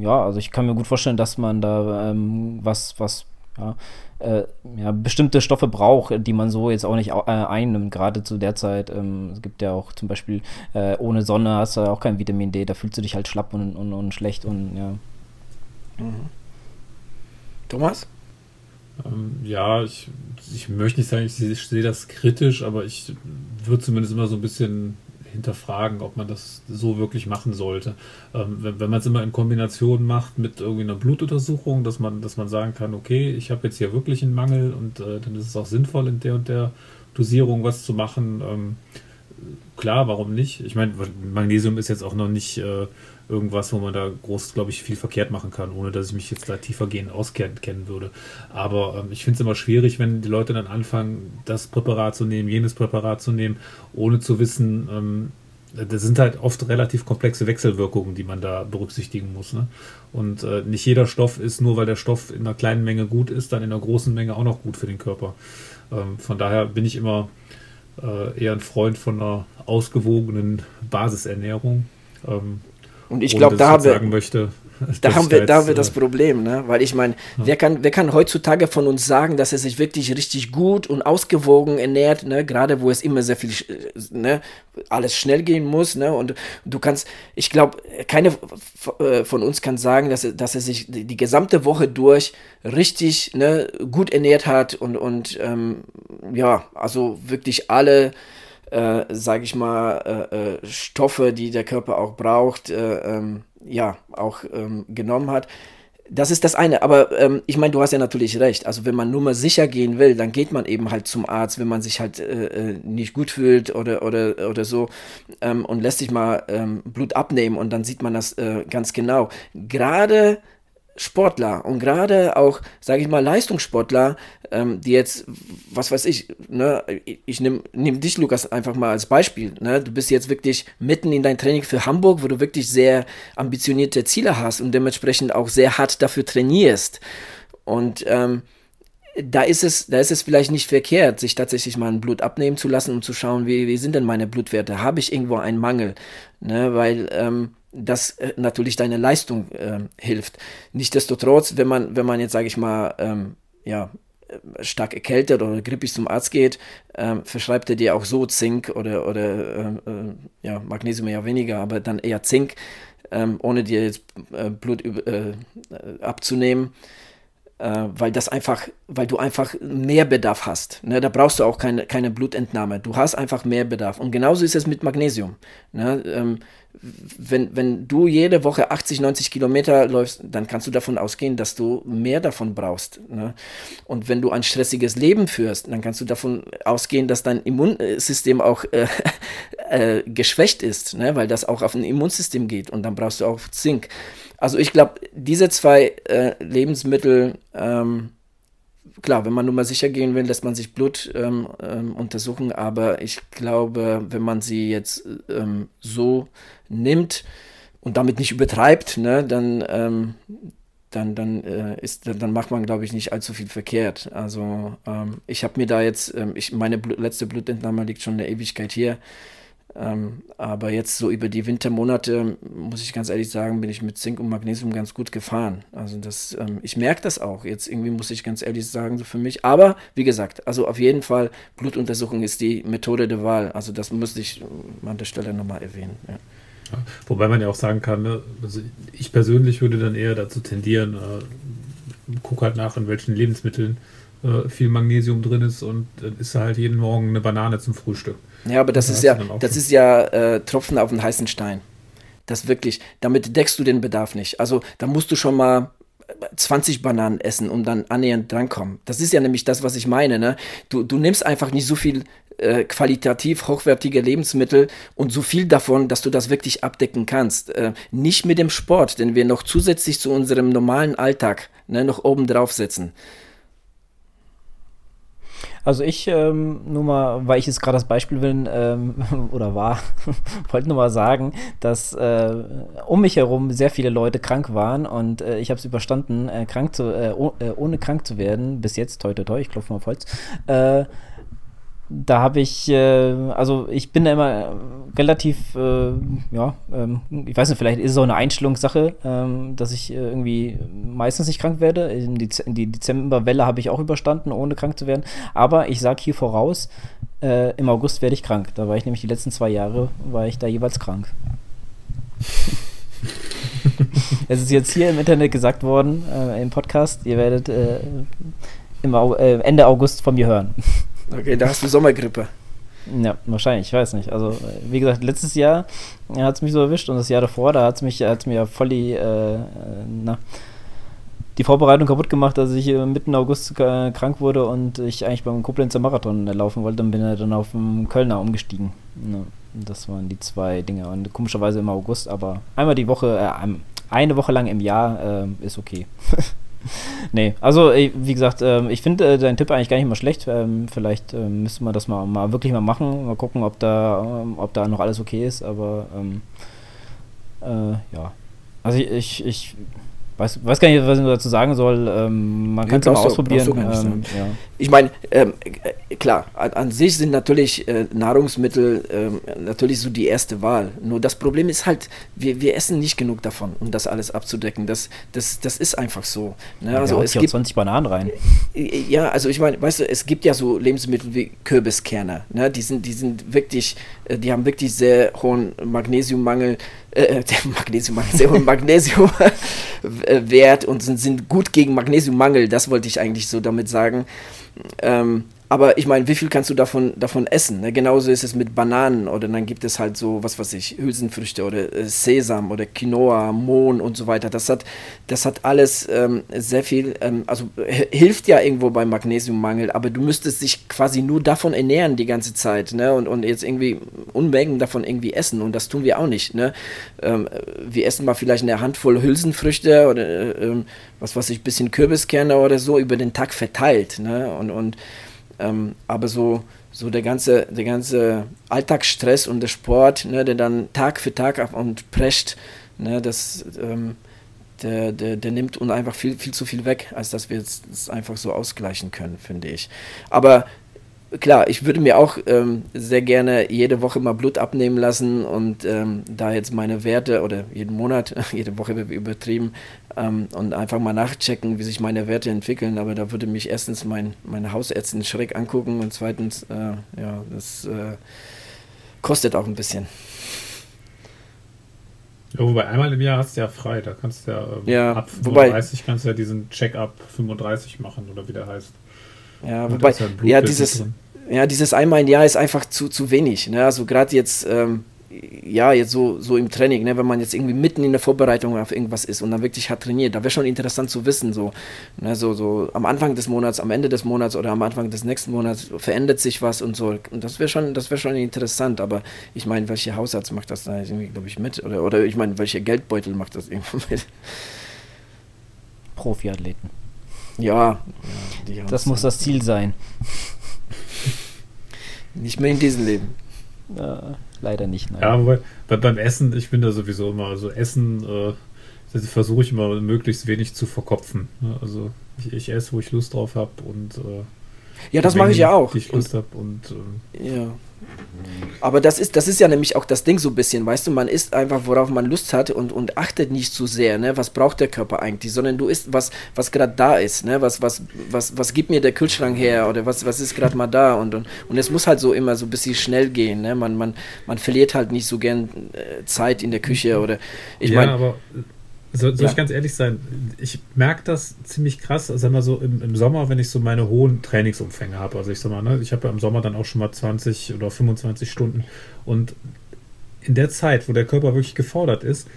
ja, also ich kann mir gut vorstellen, dass man da ähm, was, was, ja, äh, ja, bestimmte Stoffe braucht, die man so jetzt auch nicht äh, einnimmt, gerade zu der Zeit. Ähm, es gibt ja auch zum Beispiel äh, ohne Sonne hast du auch kein Vitamin D, da fühlst du dich halt schlapp und, und, und schlecht und ja. Mhm. Thomas? Ähm, ja, ich, ich möchte nicht sagen, ich, ich sehe das kritisch, aber ich würde zumindest immer so ein bisschen hinterfragen, ob man das so wirklich machen sollte. Ähm, wenn, wenn man es immer in Kombination macht mit irgendwie einer Blutuntersuchung, dass man, dass man sagen kann, okay, ich habe jetzt hier wirklich einen Mangel und äh, dann ist es auch sinnvoll, in der und der Dosierung was zu machen. Ähm, klar, warum nicht? Ich meine, Magnesium ist jetzt auch noch nicht äh, irgendwas, wo man da groß, glaube ich, viel verkehrt machen kann, ohne dass ich mich jetzt da tiefergehend auskennen würde. Aber ähm, ich finde es immer schwierig, wenn die Leute dann anfangen, das Präparat zu nehmen, jenes Präparat zu nehmen, ohne zu wissen, ähm, das sind halt oft relativ komplexe Wechselwirkungen, die man da berücksichtigen muss. Ne? Und äh, nicht jeder Stoff ist, nur weil der Stoff in einer kleinen Menge gut ist, dann in einer großen Menge auch noch gut für den Körper. Ähm, von daher bin ich immer äh, eher ein Freund von einer ausgewogenen Basisernährung. Ähm, und ich glaube, da *laughs* haben wir, möchte, da haben wir, da haben wir das Problem, ne? Weil ich meine, ja. wer kann, wer kann heutzutage von uns sagen, dass er sich wirklich richtig gut und ausgewogen ernährt, ne? Gerade wo es immer sehr viel, ne? Alles schnell gehen muss, ne? Und du kannst, ich glaube, keine äh, von uns kann sagen, dass er, dass er sich die gesamte Woche durch richtig, ne? Gut ernährt hat und und ähm, ja, also wirklich alle äh, sage ich mal, äh, äh, Stoffe, die der Körper auch braucht, äh, ähm, ja, auch ähm, genommen hat. das ist das eine, aber ähm, ich meine, du hast ja natürlich recht. Also wenn man nur mal sicher gehen will, dann geht man eben halt zum Arzt, wenn man sich halt äh, äh, nicht gut fühlt oder oder oder so ähm, und lässt sich mal ähm, Blut abnehmen und dann sieht man das äh, ganz genau. Gerade Sportler und gerade auch, sage ich mal, Leistungssportler, ähm, die jetzt, was weiß ich, ne, ich nehme nehm dich, Lukas, einfach mal als Beispiel. Ne? Du bist jetzt wirklich mitten in dein Training für Hamburg, wo du wirklich sehr ambitionierte Ziele hast und dementsprechend auch sehr hart dafür trainierst. Und ähm, da ist es, da ist es vielleicht nicht verkehrt, sich tatsächlich mal ein Blut abnehmen zu lassen, um zu schauen, wie, wie sind denn meine Blutwerte? Habe ich irgendwo einen Mangel? Ne? Weil ähm, das äh, natürlich deine Leistung äh, hilft. Nichtsdestotrotz, wenn man, wenn man jetzt, sage ich mal, ähm, ja, äh, stark erkältet oder grippig zum Arzt geht, ähm, verschreibt er dir auch so Zink oder, oder äh, äh, ja, Magnesium eher weniger, aber dann eher Zink, ähm, ohne dir jetzt äh, Blut abzunehmen äh, weil das einfach, weil du einfach mehr Bedarf hast. Ne? Da brauchst du auch keine, keine Blutentnahme. Du hast einfach mehr Bedarf. Und genauso ist es mit Magnesium. Ne? Wenn, wenn du jede Woche 80, 90 Kilometer läufst, dann kannst du davon ausgehen, dass du mehr davon brauchst. Ne? Und wenn du ein stressiges Leben führst, dann kannst du davon ausgehen, dass dein Immunsystem auch äh, *laughs* äh, geschwächt ist, ne? weil das auch auf ein Immunsystem geht. Und dann brauchst du auch Zink. Also ich glaube, diese zwei äh, Lebensmittel, ähm, klar, wenn man nur mal sicher gehen will, lässt man sich Blut ähm, ähm, untersuchen, aber ich glaube, wenn man sie jetzt ähm, so nimmt und damit nicht übertreibt, ne, dann, ähm, dann, dann, äh, ist, dann macht man, glaube ich, nicht allzu viel verkehrt. Also ähm, ich habe mir da jetzt, ich, meine Blut, letzte Blutentnahme liegt schon eine Ewigkeit hier. Ähm, aber jetzt so über die Wintermonate, muss ich ganz ehrlich sagen, bin ich mit Zink und Magnesium ganz gut gefahren. Also das, ähm, ich merke das auch. Jetzt irgendwie muss ich ganz ehrlich sagen, so für mich. Aber wie gesagt, also auf jeden Fall, Blutuntersuchung ist die Methode der Wahl. Also das müsste ich an der Stelle nochmal erwähnen. Ja. Ja, wobei man ja auch sagen kann, ne, also ich persönlich würde dann eher dazu tendieren, äh, guck halt nach, in welchen Lebensmitteln äh, viel Magnesium drin ist und dann isst halt jeden Morgen eine Banane zum Frühstück. Ja, aber das, das ist ja, das ist ja äh, Tropfen auf den heißen Stein. Das wirklich, damit deckst du den Bedarf nicht. Also da musst du schon mal 20 Bananen essen, um dann annähernd drankommen. Das ist ja nämlich das, was ich meine. Ne? Du, du nimmst einfach nicht so viel äh, qualitativ hochwertige Lebensmittel und so viel davon, dass du das wirklich abdecken kannst. Äh, nicht mit dem Sport, den wir noch zusätzlich zu unserem normalen Alltag ne, noch oben drauf setzen. Also ich, ähm, nur mal, weil ich jetzt gerade das Beispiel bin, ähm, *laughs* oder war, *laughs* wollte nur mal sagen, dass äh, um mich herum sehr viele Leute krank waren und äh, ich habe es überstanden, äh, krank zu, äh, oh, äh, ohne krank zu werden, bis jetzt, toi toi toi, ich klopfe mal auf Holz, äh, da habe ich, äh, also ich bin da immer relativ, äh, ja, ähm, ich weiß nicht, vielleicht ist es auch eine Einstellungssache, ähm, dass ich äh, irgendwie meistens nicht krank werde. In die, die Dezemberwelle habe ich auch überstanden, ohne krank zu werden. Aber ich sage hier voraus, äh, im August werde ich krank. Da war ich nämlich die letzten zwei Jahre, war ich da jeweils krank. *laughs* es ist jetzt hier im Internet gesagt worden, äh, im Podcast, ihr werdet äh, Ende August von mir hören. Okay, da hast du Sommergrippe. Ja, wahrscheinlich, ich weiß nicht. Also, wie gesagt, letztes Jahr hat es mich so erwischt und das Jahr davor, da hat es mich, hat's mir voll die, äh, na, die Vorbereitung kaputt gemacht, dass ich äh, mitten August äh, krank wurde und ich eigentlich beim Koblenzer Marathon laufen wollte. Dann bin ich dann auf dem Kölner umgestiegen. Ja, das waren die zwei Dinge. Und komischerweise im August, aber einmal die Woche, äh, eine Woche lang im Jahr äh, ist okay. *laughs* *laughs* nee, also wie gesagt, ähm, ich finde äh, deinen Tipp eigentlich gar nicht mal schlecht. Ähm, vielleicht ähm, müsste man das mal, mal wirklich mal machen, mal gucken, ob da, ob da noch alles okay ist, aber äh, ja. Also ich, ich weiß, weiß gar nicht, was ich dazu sagen soll. Ähm, man kann es mal ausprobieren. Ähm, ja. Ich meine, ähm, äh, klar, an, an, sich sind natürlich äh, Nahrungsmittel ähm, natürlich so die erste Wahl. Nur das Problem ist halt, wir, wir essen nicht genug davon, um das alles abzudecken. Das, das, das ist einfach so. Ne? Ja, also es gibt 20 Bananen rein. Äh, ja, also ich meine, weißt du, es gibt ja so Lebensmittel wie Kürbiskerne. Ne? Die sind, die sind wirklich, äh, die haben wirklich sehr hohen Magnesiummangel äh, *laughs* Magnesium, sehr hohen Magnesiumwert *laughs* und sind, sind gut gegen Magnesiummangel, das wollte ich eigentlich so damit sagen. Ähm, Aber ich meine, wie viel kannst du davon, davon essen? Ne? Genauso ist es mit Bananen oder dann gibt es halt so, was weiß ich, Hülsenfrüchte oder äh, Sesam oder Quinoa, Mohn und so weiter. Das hat, das hat alles ähm, sehr viel, ähm, also hilft ja irgendwo beim Magnesiummangel, aber du müsstest dich quasi nur davon ernähren die ganze Zeit ne? und, und jetzt irgendwie Unmengen davon irgendwie essen und das tun wir auch nicht. Ne? Ähm, wir essen mal vielleicht eine Handvoll Hülsenfrüchte oder äh, ähm, was weiß ich, bisschen Kürbiskerne oder so über den Tag verteilt. Ne? Und, und ähm, aber so, so der ganze, der ganze Alltagsstress und der Sport, ne, der dann Tag für Tag auf und prescht, ne, das, ähm, der, der, der nimmt uns einfach viel, viel zu viel weg, als dass wir es einfach so ausgleichen können, finde ich. Aber klar, ich würde mir auch ähm, sehr gerne jede Woche mal Blut abnehmen lassen und ähm, da jetzt meine Werte oder jeden Monat, *laughs* jede Woche übertrieben ähm, und einfach mal nachchecken, wie sich meine Werte entwickeln. Aber da würde mich erstens mein, meine Hausärztin schräg angucken und zweitens, äh, ja, das äh, kostet auch ein bisschen. Ja, wobei einmal im Jahr hast du ja frei, da kannst du ja, ähm, ja ab 35 wobei, kannst du ja diesen Check-up 35 machen oder wie der heißt. Ja, wobei, ja, ja dieses, drin ja, dieses einmal im Jahr ist einfach zu, zu wenig. Ne? Also gerade jetzt, ähm, ja, jetzt so, so im Training, ne? wenn man jetzt irgendwie mitten in der Vorbereitung auf irgendwas ist und dann wirklich hat trainiert, da wäre schon interessant zu wissen, so, ne? so, so am Anfang des Monats, am Ende des Monats oder am Anfang des nächsten Monats verändert sich was und so. Und das wäre schon, das schon interessant, aber ich meine, welcher Hausarzt macht das da irgendwie, glaube ich, mit? Oder, oder ich meine, welcher Geldbeutel macht das irgendwie mit? Profiathleten. Ja, ja das muss das Ziel sein. Nicht mehr in diesem Leben. Ja, leider nicht. Nein. Ja, aber bei, beim Essen, ich bin da sowieso immer, also Essen äh, versuche ich immer möglichst wenig zu verkopfen. Ne? Also ich, ich esse, wo ich Lust drauf habe und äh, ja, das mache ich ja auch. Ich Lust habe und äh, ja. Aber das ist, das ist ja nämlich auch das Ding so ein bisschen, weißt du, man isst einfach, worauf man Lust hat und, und achtet nicht zu so sehr, ne, was braucht der Körper eigentlich, sondern du isst, was, was gerade da ist, ne, was, was, was, was gibt mir der Kühlschrank her oder was, was ist gerade mal da und, und, und es muss halt so immer so ein bisschen schnell gehen, ne, man, man, man verliert halt nicht so gern äh, Zeit in der Küche oder, ich ja, meine... aber soll, soll ja. ich ganz ehrlich sein? Ich merke das ziemlich krass, sag mal so im, im Sommer, wenn ich so meine hohen Trainingsumfänge habe. Also ich sag mal, ne, ich habe ja im Sommer dann auch schon mal 20 oder 25 Stunden. Und in der Zeit, wo der Körper wirklich gefordert ist,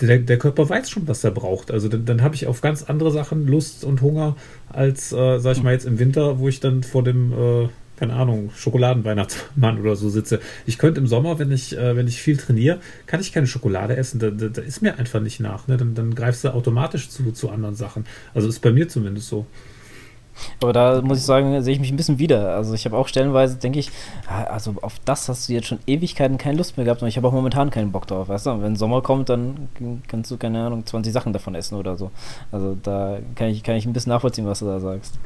der, der Körper weiß schon, was er braucht. Also dann, dann habe ich auf ganz andere Sachen Lust und Hunger als, äh, sag ich mal, jetzt im Winter, wo ich dann vor dem äh, keine Ahnung, Schokoladenweihnachtsmann oder so sitze. Ich könnte im Sommer, wenn ich, äh, wenn ich viel trainiere, kann ich keine Schokolade essen. Da, da, da ist mir einfach nicht nach. Ne? Dann, dann greifst du automatisch zu, zu anderen Sachen. Also ist bei mir zumindest so. Aber da muss ich sagen, sehe ich mich ein bisschen wieder. Also ich habe auch stellenweise, denke ich, ah, also auf das hast du jetzt schon Ewigkeiten keine Lust mehr gehabt und ich habe auch momentan keinen Bock drauf, weißt du? Und wenn Sommer kommt, dann kannst du, keine Ahnung, 20 Sachen davon essen oder so. Also da kann ich, kann ich ein bisschen nachvollziehen, was du da sagst.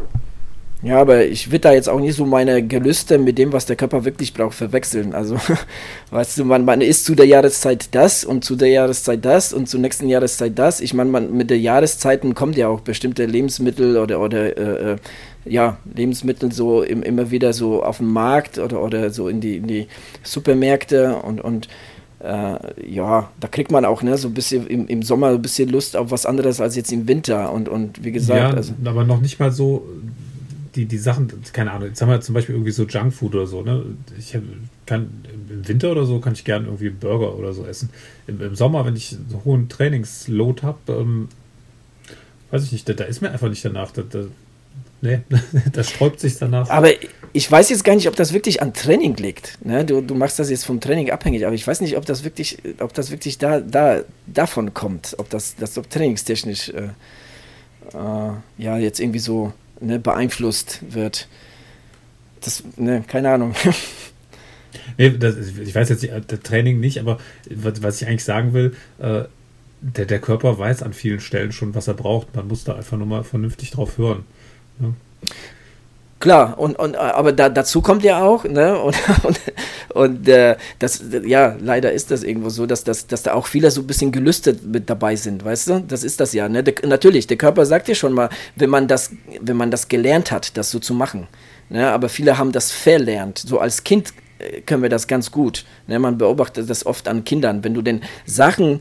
Ja, aber ich will da jetzt auch nicht so meine Gelüste mit dem, was der Körper wirklich braucht, verwechseln. Also, *laughs* weißt du, man, man isst zu der Jahreszeit das und zu der Jahreszeit das und zur nächsten Jahreszeit das. Ich meine, man, mit der Jahreszeiten kommt ja auch bestimmte Lebensmittel oder, oder äh, äh, ja, Lebensmittel so im, immer wieder so auf den Markt oder, oder so in die, in die Supermärkte und, und äh, ja, da kriegt man auch ne, so ein bisschen im, im Sommer ein bisschen Lust auf was anderes als jetzt im Winter und, und wie gesagt. Ja, also, aber noch nicht mal so die, die Sachen, keine Ahnung, jetzt haben wir zum Beispiel irgendwie so Junkfood oder so, ne? Ich kann im Winter oder so kann ich gerne irgendwie Burger oder so essen. Im, im Sommer, wenn ich einen hohen Trainingsload habe, ähm, weiß ich nicht, da, da, ist mir einfach nicht danach. Da, da, *laughs* nee, das sträubt sich danach. Aber ich weiß jetzt gar nicht, ob das wirklich an Training liegt. Ne? Du, du machst das jetzt vom Training abhängig, aber ich weiß nicht, ob das wirklich, ob das wirklich da, da davon kommt, ob das, das ob trainingstechnisch äh, äh, ja jetzt irgendwie so ne, beeinflusst wird. Das, ne, keine Ahnung. Nee, das, ich weiß jetzt nicht, das Training nicht, aber was ich eigentlich sagen will, äh, der, der Körper weiß an vielen Stellen schon, was er braucht. Man muss da einfach nur mal vernünftig drauf hören. Ja. Klar, und, und aber da, dazu kommt ja auch, ne, *laughs* und, und, und äh, das, ja, leider ist das irgendwo so, dass, dass, dass da auch viele so ein bisschen gelüstet mit dabei sind, weißt du? Das ist das ja, ne? Der, natürlich, der Körper sagt dir schon mal, wenn man das, wenn man das gelernt hat, das so zu machen. Ne? Aber viele haben das verlernt. So als Kind äh, können wir das ganz gut. Ne? Man beobachtet das oft an Kindern. Wenn du den Sachen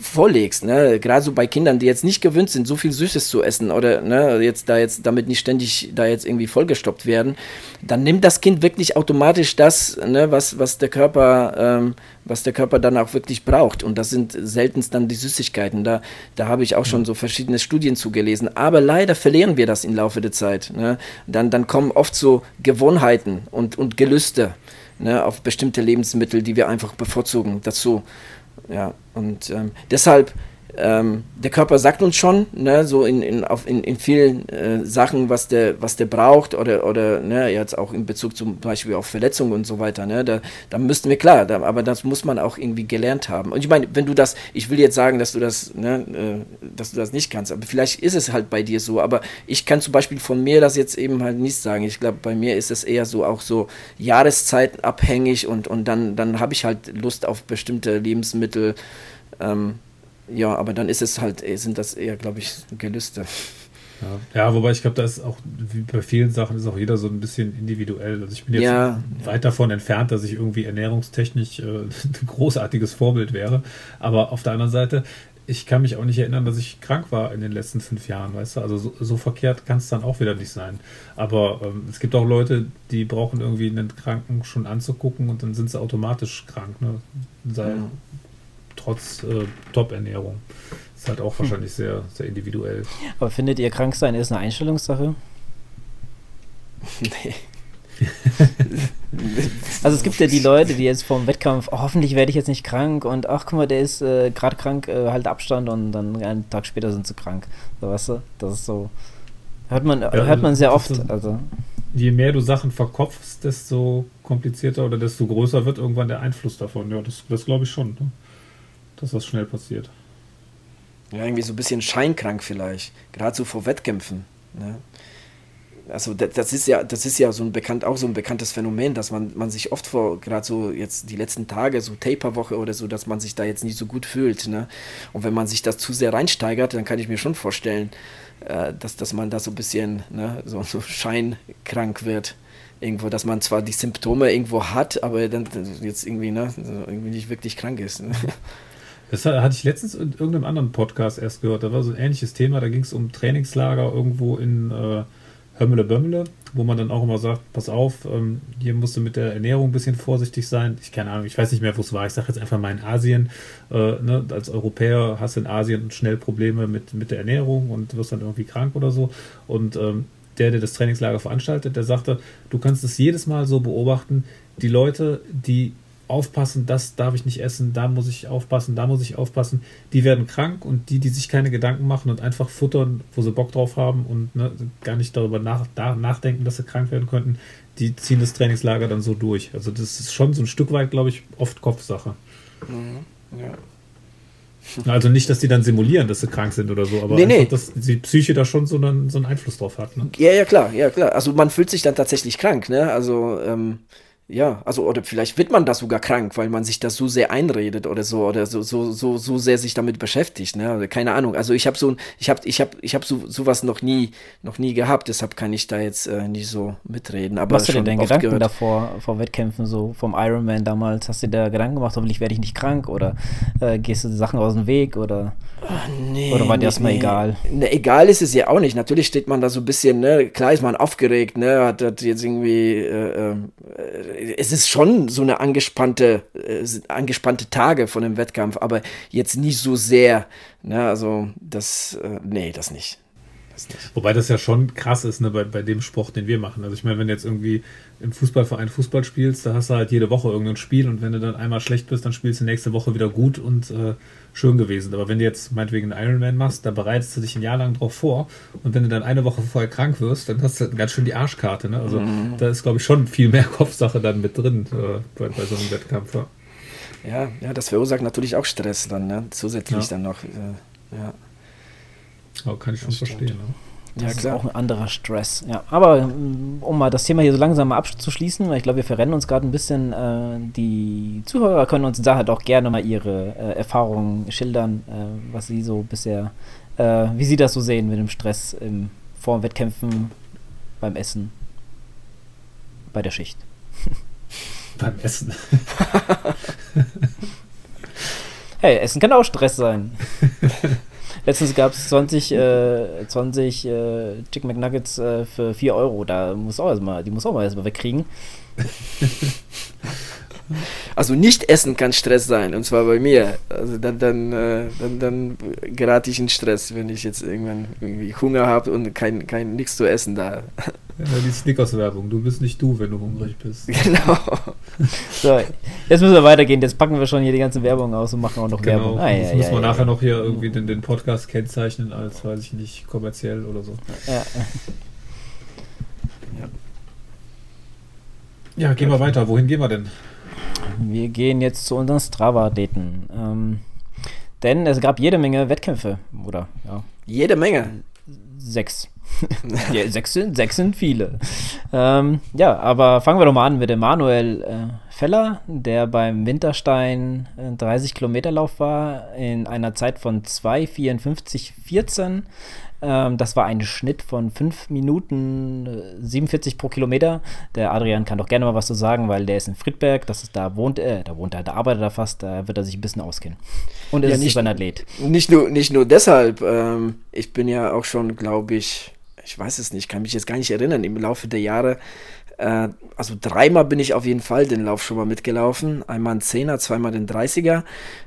vorlegst, ne, gerade so bei Kindern, die jetzt nicht gewöhnt sind, so viel Süßes zu essen oder ne, jetzt da jetzt damit nicht ständig da jetzt irgendwie vollgestoppt werden, dann nimmt das Kind wirklich automatisch das, ne, was, was der Körper, ähm, was der Körper dann auch wirklich braucht. Und das sind seltenst dann die Süßigkeiten. Da, da habe ich auch schon so verschiedene Studien zugelesen. Aber leider verlieren wir das im Laufe der Zeit. Ne? Dann, dann kommen oft so Gewohnheiten und, und Gelüste ne, auf bestimmte Lebensmittel, die wir einfach bevorzugen, dazu. Ja, und ähm, deshalb ähm, der Körper sagt uns schon, ne, so in, in, auf, in, in vielen äh, Sachen, was der, was der braucht oder, oder ne, jetzt auch in Bezug zum Beispiel auf Verletzungen und so weiter, ne, da, da müssten wir klar, da, aber das muss man auch irgendwie gelernt haben. Und ich meine, wenn du das, ich will jetzt sagen, dass du das, ne, äh, dass du das nicht kannst, aber vielleicht ist es halt bei dir so, aber ich kann zum Beispiel von mir das jetzt eben halt nicht sagen. Ich glaube, bei mir ist es eher so auch so jahreszeitabhängig und, und dann, dann habe ich halt Lust auf bestimmte Lebensmittel. Ähm, ja, aber dann ist es halt, äh, sind das eher, glaube ich, Gelüste. Ja, ja wobei ich glaube, da ist auch, wie bei vielen Sachen, ist auch jeder so ein bisschen individuell. Also ich bin jetzt ja, weit davon entfernt, dass ich irgendwie ernährungstechnisch äh, *laughs* ein großartiges Vorbild wäre. Aber auf der anderen Seite, ich kann mich auch nicht erinnern, dass ich krank war in den letzten fünf Jahren, weißt du? Also so, so verkehrt kann es dann auch wieder nicht sein. Aber ähm, es gibt auch Leute, die brauchen irgendwie einen Kranken schon anzugucken und dann sind sie automatisch krank. Ne? Sei, ja trotz äh, Top-Ernährung. Ist halt auch hm. wahrscheinlich sehr, sehr individuell. Aber findet ihr, krank sein ist eine Einstellungssache? Nee. *laughs* also es gibt ja die Leute, die jetzt vorm Wettkampf, oh, hoffentlich werde ich jetzt nicht krank und ach guck mal, der ist äh, gerade krank, äh, halt Abstand und dann einen Tag später sind sie krank. So, weißt du, das ist so. Hört man, ja, hört man sehr oft. Also. Je mehr du Sachen verkopfst, desto komplizierter oder desto größer wird irgendwann der Einfluss davon. Ja, das, das glaube ich schon. Ne? Dass das schnell passiert. Ja, irgendwie so ein bisschen scheinkrank vielleicht, gerade so vor Wettkämpfen. Ne? Also das ist ja, das ist ja so ein bekannt, auch so ein bekanntes Phänomen, dass man, man sich oft vor, gerade so jetzt die letzten Tage, so Taper-Woche oder so, dass man sich da jetzt nicht so gut fühlt. Ne? Und wenn man sich das zu sehr reinsteigert, dann kann ich mir schon vorstellen, äh, dass, dass man da so ein bisschen ne, so, so scheinkrank wird irgendwo, dass man zwar die Symptome irgendwo hat, aber dann jetzt irgendwie, ne, irgendwie nicht wirklich krank ist. Ne? Das hatte ich letztens in irgendeinem anderen Podcast erst gehört. Da war so ein ähnliches Thema. Da ging es um Trainingslager irgendwo in äh, Hömmele Bömmele, wo man dann auch immer sagt: Pass auf, ähm, hier musst du mit der Ernährung ein bisschen vorsichtig sein. Ich keine Ahnung, ich weiß nicht mehr, wo es war. Ich sage jetzt einfach mal in Asien. Äh, ne, als Europäer hast du in Asien schnell Probleme mit, mit der Ernährung und wirst dann irgendwie krank oder so. Und ähm, der, der das Trainingslager veranstaltet, der sagte: Du kannst es jedes Mal so beobachten. Die Leute, die aufpassen, das darf ich nicht essen, da muss ich aufpassen, da muss ich aufpassen. Die werden krank und die, die sich keine Gedanken machen und einfach futtern, wo sie Bock drauf haben und ne, gar nicht darüber nach, da, nachdenken, dass sie krank werden könnten, die ziehen das Trainingslager dann so durch. Also das ist schon so ein Stück weit, glaube ich, oft Kopfsache. Mhm, ja. Also nicht, dass die dann simulieren, dass sie krank sind oder so, aber nee, einfach, nee. dass die Psyche da schon so einen, so einen Einfluss drauf hat. Ne? Ja, ja, klar, ja, klar. Also man fühlt sich dann tatsächlich krank, ne? Also ähm, ja, also oder vielleicht wird man da sogar krank, weil man sich das so sehr einredet oder so oder so so so so sehr sich damit beschäftigt, ne? Oder keine Ahnung. Also ich habe so ich habe ich habe ich habe so sowas noch nie noch nie gehabt, deshalb kann ich da jetzt äh, nicht so mitreden, aber Was hast du denn deinen Gedanken gehört. davor vor Wettkämpfen so vom Ironman damals? Hast du dir da Gedanken gemacht, hoffentlich werde ich nicht krank oder äh, gehst du Sachen aus dem Weg oder Ach, nee, oder war dir erstmal nee. egal? Ne, egal ist es ja auch nicht. Natürlich steht man da so ein bisschen, ne, klar ist man aufgeregt, ne, hat, hat jetzt irgendwie äh, äh es ist schon so eine angespannte, äh, angespannte Tage von dem Wettkampf, aber jetzt nicht so sehr. Ne? Also das, äh, nee, das nicht. das nicht. Wobei das ja schon krass ist, ne, bei, bei dem Sport, den wir machen. Also ich meine, wenn du jetzt irgendwie im Fußballverein Fußball spielst, da hast du halt jede Woche irgendein Spiel und wenn du dann einmal schlecht bist, dann spielst du nächste Woche wieder gut und äh, schön gewesen. Aber wenn du jetzt meinetwegen einen Ironman machst, da bereitest du dich ein Jahr lang drauf vor und wenn du dann eine Woche vorher krank wirst, dann hast du ganz schön die Arschkarte. Ne? Also mhm. da ist, glaube ich, schon viel mehr *laughs* Kopfsache dann mit drin äh, bei, bei, so einem Wettkampf. Ja. ja, ja, das verursacht natürlich auch Stress dann, ne? zusätzlich ja. dann noch. Äh, ja. Aber kann ich schon verstehen. Ne? Das ja, klar. ist auch ein anderer Stress. Ja, aber ähm, um mal das Thema hier so langsam mal abzuschließen, weil ich glaube, wir verrennen uns gerade ein bisschen. Äh, die Zuhörer können uns da halt auch gerne mal ihre äh, Erfahrungen schildern, äh, was sie so bisher, äh, wie sie das so sehen mit dem Stress im, vor Wettkämpfen, beim Essen, bei der Schicht. *laughs* beim Essen. *laughs* Hey, Essen kann auch Stress sein. *laughs* Letztens gab es 20, äh, 20 äh, Chicken McNuggets äh, für 4 Euro. Da muss auch erstmal, die muss auch mal erstmal wegkriegen. *laughs* Also nicht essen kann Stress sein, und zwar bei mir. Also dann, dann, äh, dann, dann gerate ich in Stress, wenn ich jetzt irgendwann irgendwie Hunger habe und kein, kein nichts zu essen da. Ja, die Snickers-Werbung. Du bist nicht du, wenn du hungrig bist. *laughs* Genau. So, jetzt müssen wir weitergehen. Jetzt packen wir schon hier die ganze Werbung aus und machen auch noch Genau. Werbung. Ah, Jetzt ja, muss ja, man ja, nachher ja. noch hier irgendwie den, den Podcast kennzeichnen als, weiß ich nicht, kommerziell oder so. Ja. Ja, gehen wir weiter. Wohin gehen wir denn? Wir gehen jetzt zu unseren Strava-Daten. Ähm, denn es gab jede Menge Wettkämpfe, oder? Ja, Jede Menge. sechs. *laughs* ja, sechs, sind, sechs sind viele. Ähm, ja, aber fangen wir doch mal an mit dem Manuel äh, Feller, der beim Winterstein äh, 30 Kilometer Lauf war in einer Zeit von 2,54,14. Ähm, das war ein Schnitt von 5 Minuten äh, 47 pro Kilometer. Der Adrian kann doch gerne mal was zu sagen, weil der ist in Friedberg, das ist da wohnt er, da wohnt er, da arbeitet er fast, da wird er sich ein bisschen auskennen. Und er Ja, ist nicht- ein Athlet. Nicht nur, nicht nur deshalb. Ähm, ich bin ja auch schon, glaube ich, ich weiß es nicht, kann mich jetzt gar nicht erinnern, im Laufe der Jahre. Äh, also dreimal bin ich auf jeden Fall den Lauf schon mal mitgelaufen. Einmal ein Zehner, zweimal den 30er.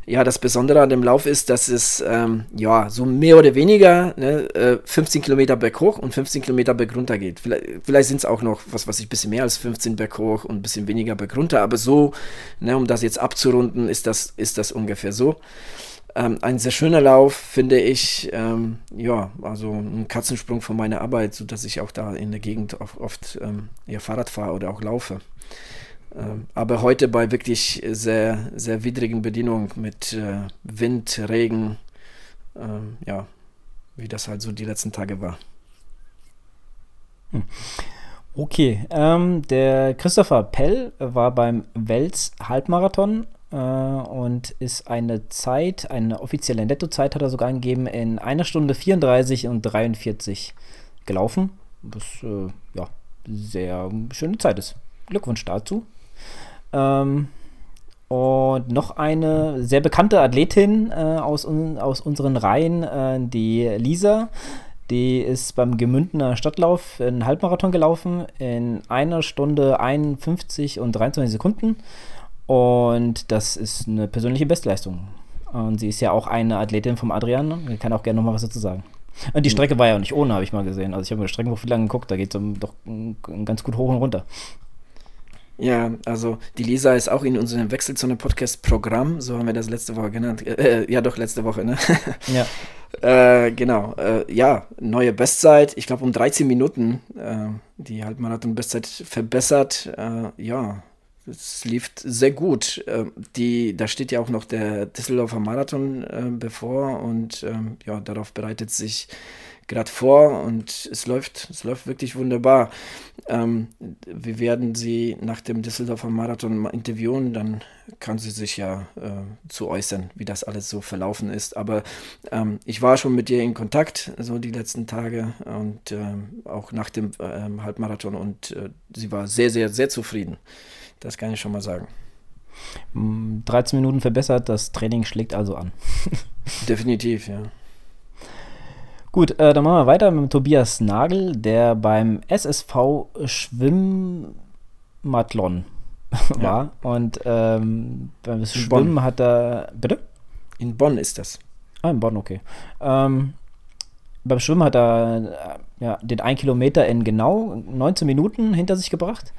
Ja, das Besondere an dem Lauf ist, dass es ähm, ja so mehr oder weniger ne, äh, 15 Kilometer berghoch und 15 Kilometer bergunter geht. Vielleicht, vielleicht sind es auch noch, was weiß ich, ein bisschen mehr als 15 berghoch und ein bisschen weniger bergunter. Aber so, ne, um das jetzt abzurunden, ist das, ist das ungefähr so. Ähm, ein sehr schöner Lauf, finde ich. Ähm, ja, also ein Katzensprung von meiner Arbeit, sodass ich auch da in der Gegend auch oft ähm, ja, Fahrrad fahre oder auch laufe. Ähm, aber heute bei wirklich sehr, sehr widrigen Bedingungen mit äh, Wind, Regen, ähm, ja, wie das halt so die letzten Tage war. Okay, ähm, der Christopher Pell war beim Wels Halbmarathon äh, und ist eine Zeit, eine offizielle Nettozeit hat er sogar angegeben, in einer Stunde 34 und 43 gelaufen. Was äh, ja sehr schöne Zeit ist. Glückwunsch dazu. Ähm, und noch eine sehr bekannte Athletin äh, aus, un aus unseren Reihen, äh, die Lisa. Die ist beim Gemündener Stadtlauf einen Halbmarathon gelaufen in einer Stunde 51 und 23 Sekunden. Und das ist eine persönliche Bestleistung. Und sie ist ja auch eine Athletin vom Adrian. Ich kann auch gerne nochmal was dazu sagen. Und die Strecke war ja auch nicht ohne, habe ich mal gesehen. Also ich habe mir Streckenprofil angeguckt, da geht es doch ganz gut hoch und runter. Ja, also die Lisa ist auch in unserem Wechselzone-Podcast-Programm, so haben wir das letzte Woche genannt. Äh, ja, doch, letzte Woche, ne? *laughs* Ja. Äh, genau, äh, ja, neue Bestzeit, ich glaube um 13 Minuten, äh, die Halbmarathon-Bestzeit verbessert, äh, ja, es lief sehr gut. Äh, die, da steht ja auch noch der Düsseldorfer Marathon äh, bevor und ähm, ja, darauf bereitet sich gerade vor und es läuft, es läuft wirklich wunderbar. Ähm, wir werden sie nach dem Düsseldorfer Marathon mal interviewen, dann kann sie sich ja äh, zu äußern, wie das alles so verlaufen ist. Aber ähm, ich war schon mit ihr in Kontakt, so die letzten Tage und ähm, auch nach dem ähm, Halbmarathon und äh, sie war sehr, sehr, sehr zufrieden. Das kann ich schon mal sagen. Mm, 13 Minuten verbessert, das Training schlägt also an. *laughs* Definitiv, ja. Gut, äh, dann machen wir weiter mit Tobias Nagel, der beim SSV Schwimmmathlon *laughs* war. Und ähm, beim Schwimmen Bonn. hat er. Bitte? In Bonn ist das. Ah, in Bonn, okay. Ähm, beim Schwimmen hat er äh, ja, den 1 Kilometer in genau 19 Minuten hinter sich gebracht.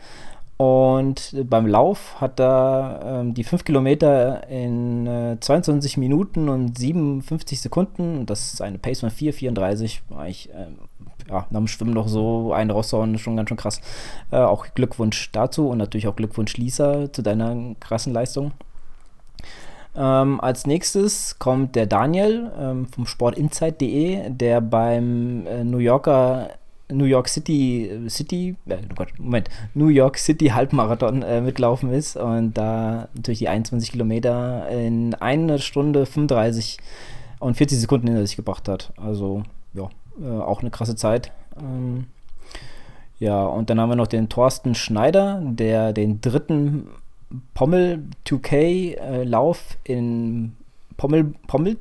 Und beim Lauf hat er ähm, die 5 Kilometer in äh, 22 Minuten und 57 Sekunden. Das ist eine Pace von 4,34. War ich, ähm, ja, nach dem Schwimmen noch so eine raushauen, schon ganz schön krass. Äh, auch Glückwunsch dazu und natürlich auch Glückwunsch Lisa zu deiner krassen Leistung. Ähm, als nächstes kommt der Daniel ähm, vom sportinsight.de, der beim äh, New Yorker New York City City äh, Gott, Moment New York City Halbmarathon äh, mitgelaufen ist und da natürlich die 21 Kilometer in einer Stunde 35 und 40 Sekunden hinter sich gebracht hat. Also ja, äh, auch eine krasse Zeit. Ähm, ja, und dann haben wir noch den Thorsten Schneider, der den dritten Pommel 2K äh, Lauf in Pommel, Pommel,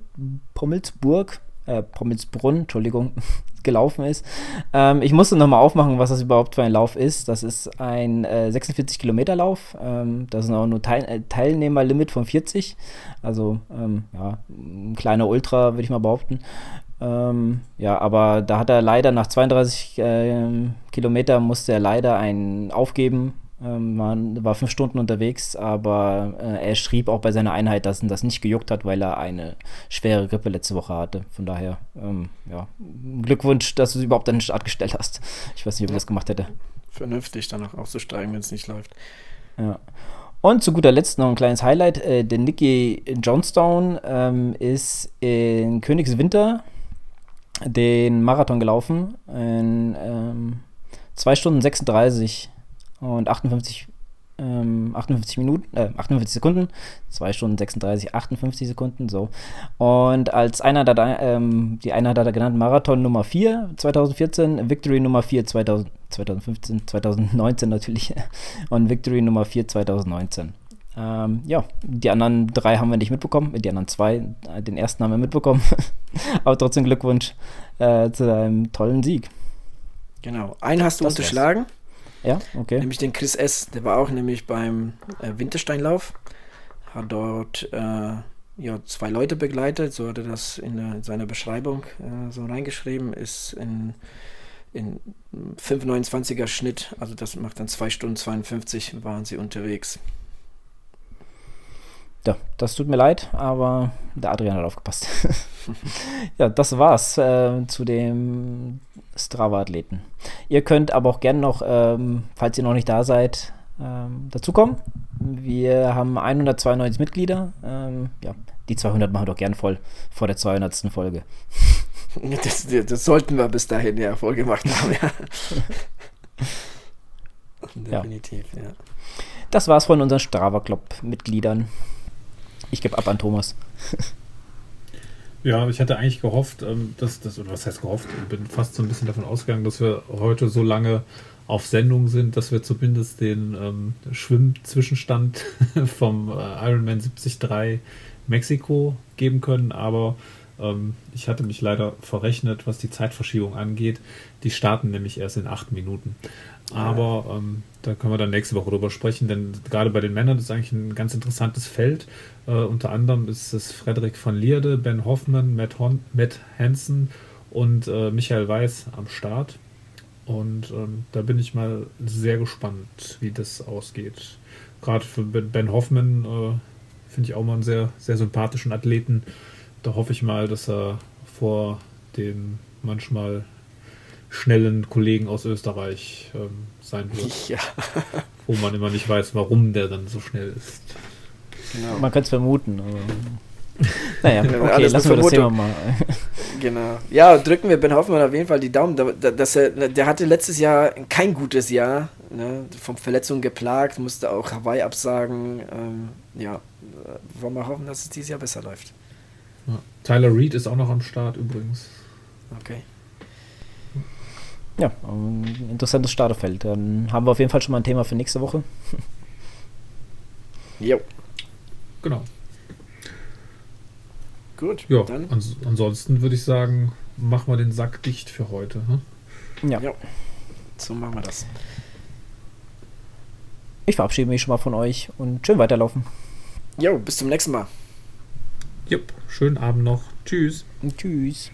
Pommelsburg, äh, Pommelsbrunn, Entschuldigung, *laughs* gelaufen ist. Ähm, ich musste nochmal aufmachen, was das überhaupt für ein Lauf ist. Das ist ein äh, 46 Kilometer Lauf. Ähm, das ist auch nur Teil äh, Teilnehmerlimit von 40. Also ähm, ja, ein kleiner Ultra, würde ich mal behaupten. Ähm, ja, aber da hat er leider nach 32 äh, Kilometern musste er leider einen aufgeben man war fünf Stunden unterwegs, aber äh, er schrieb auch bei seiner Einheit, dass ihn das nicht gejuckt hat, weil er eine schwere Grippe letzte Woche hatte. Von daher, ähm, ja, Glückwunsch, dass du sie überhaupt an den Start gestellt hast. Ich weiß nicht, ob er ja. das gemacht hätte. Vernünftig, danach auszusteigen, wenn es nicht läuft. Ja. Und zu guter Letzt noch ein kleines Highlight. Äh, der Nicky Johnstone ähm, ist in Königswinter den Marathon gelaufen in 2 ähm, Stunden 36 und 58, ähm, 58 Minuten, äh, 58 Sekunden, 2 Stunden 36, 58 Sekunden, so. Und als einer der, ähm, die Einheit hat er genannt Marathon Nummer 4 2014, Victory Nummer 4 2000, 2015, 2019 natürlich *laughs* und Victory Nummer 4 2019. Ähm, ja, die anderen drei haben wir nicht mitbekommen, die anderen zwei, äh, den ersten haben wir mitbekommen. *laughs* Aber trotzdem Glückwunsch äh, zu deinem tollen Sieg. Genau, einen hast du das unterschlagen. War's. Ja, okay. Nämlich den Chris S. Der war auch nämlich beim äh, Wintersteinlauf. Hat dort äh, ja, zwei Leute begleitet. So hat er das in, der, in seiner Beschreibung äh, so reingeschrieben. Ist in, in 5,29er Schnitt. Also das macht dann 2 Stunden 52 waren sie unterwegs. Ja, das tut mir leid, aber der Adrian hat aufgepasst. *laughs* ja, das war's äh, zu dem Strava-Athleten. Ihr könnt aber auch gerne noch, ähm, falls ihr noch nicht da seid, ähm, dazukommen. Wir haben 192 Mitglieder. Ähm, ja, die 200 machen wir doch gern voll vor der 200. Folge. *laughs* Das, das, sollten wir bis dahin ja voll gemacht haben, ja. Definitiv, ja. ja. Das war's von unseren Strava Club-Mitgliedern. Ich gebe ab an Thomas. Ja, ich hatte eigentlich gehofft, ähm, dass das, oder was heißt gehofft, ich bin fast so ein bisschen davon ausgegangen, dass wir heute so lange auf Sendung sind, dass wir zumindest den ähm, Schwimm-Zwischenstand *laughs* vom äh, Ironman 73 Mexiko geben können, aber ähm, ich hatte mich leider verrechnet, was die Zeitverschiebung angeht. Die starten nämlich erst in acht Minuten. Aber ähm, da können wir dann nächste Woche drüber sprechen, denn gerade bei den Männern ist eigentlich ein ganz interessantes Feld. Äh, unter anderem ist es Frederik von Lierde, Ben Hoffmann, Matt, Hon Matt Hansen und äh, Michael Weiß am Start. Und ähm, da bin ich mal sehr gespannt, wie das ausgeht. Gerade für Ben Hoffmann äh, finde ich auch mal einen sehr, sehr sympathischen Athleten. Da hoffe ich mal, dass er vor dem manchmal schnellen Kollegen aus Österreich ähm, sein wird. *laughs* Ja. wo man immer nicht weiß, warum der dann so schnell ist. Genau. Man kann es vermuten. *laughs* naja, okay, lassen wir das Thema mal. *laughs* genau. Ja, drücken wir Ben Hoffmann auf jeden Fall die Daumen. Dass er, der hatte letztes Jahr kein gutes Jahr. Ne, von Verletzungen geplagt, musste auch Hawaii absagen. Ähm, ja, wollen wir hoffen, dass es dieses Jahr besser läuft. Ja. Tyler Reed ist auch noch am Start übrigens. Okay. Ja, ein interessantes Starterfeld. Dann haben wir auf jeden Fall schon mal ein Thema für nächste Woche. Jo. Genau. Gut. Ja, dann. Ans ansonsten würde ich sagen, machen wir den Sack dicht für heute. Hm? Ja. ja. So machen wir das. Ich verabschiede mich schon mal von euch und schön weiterlaufen. Jo, bis zum nächsten Mal. Jupp, schönen Abend noch. Tschüss. Und tschüss.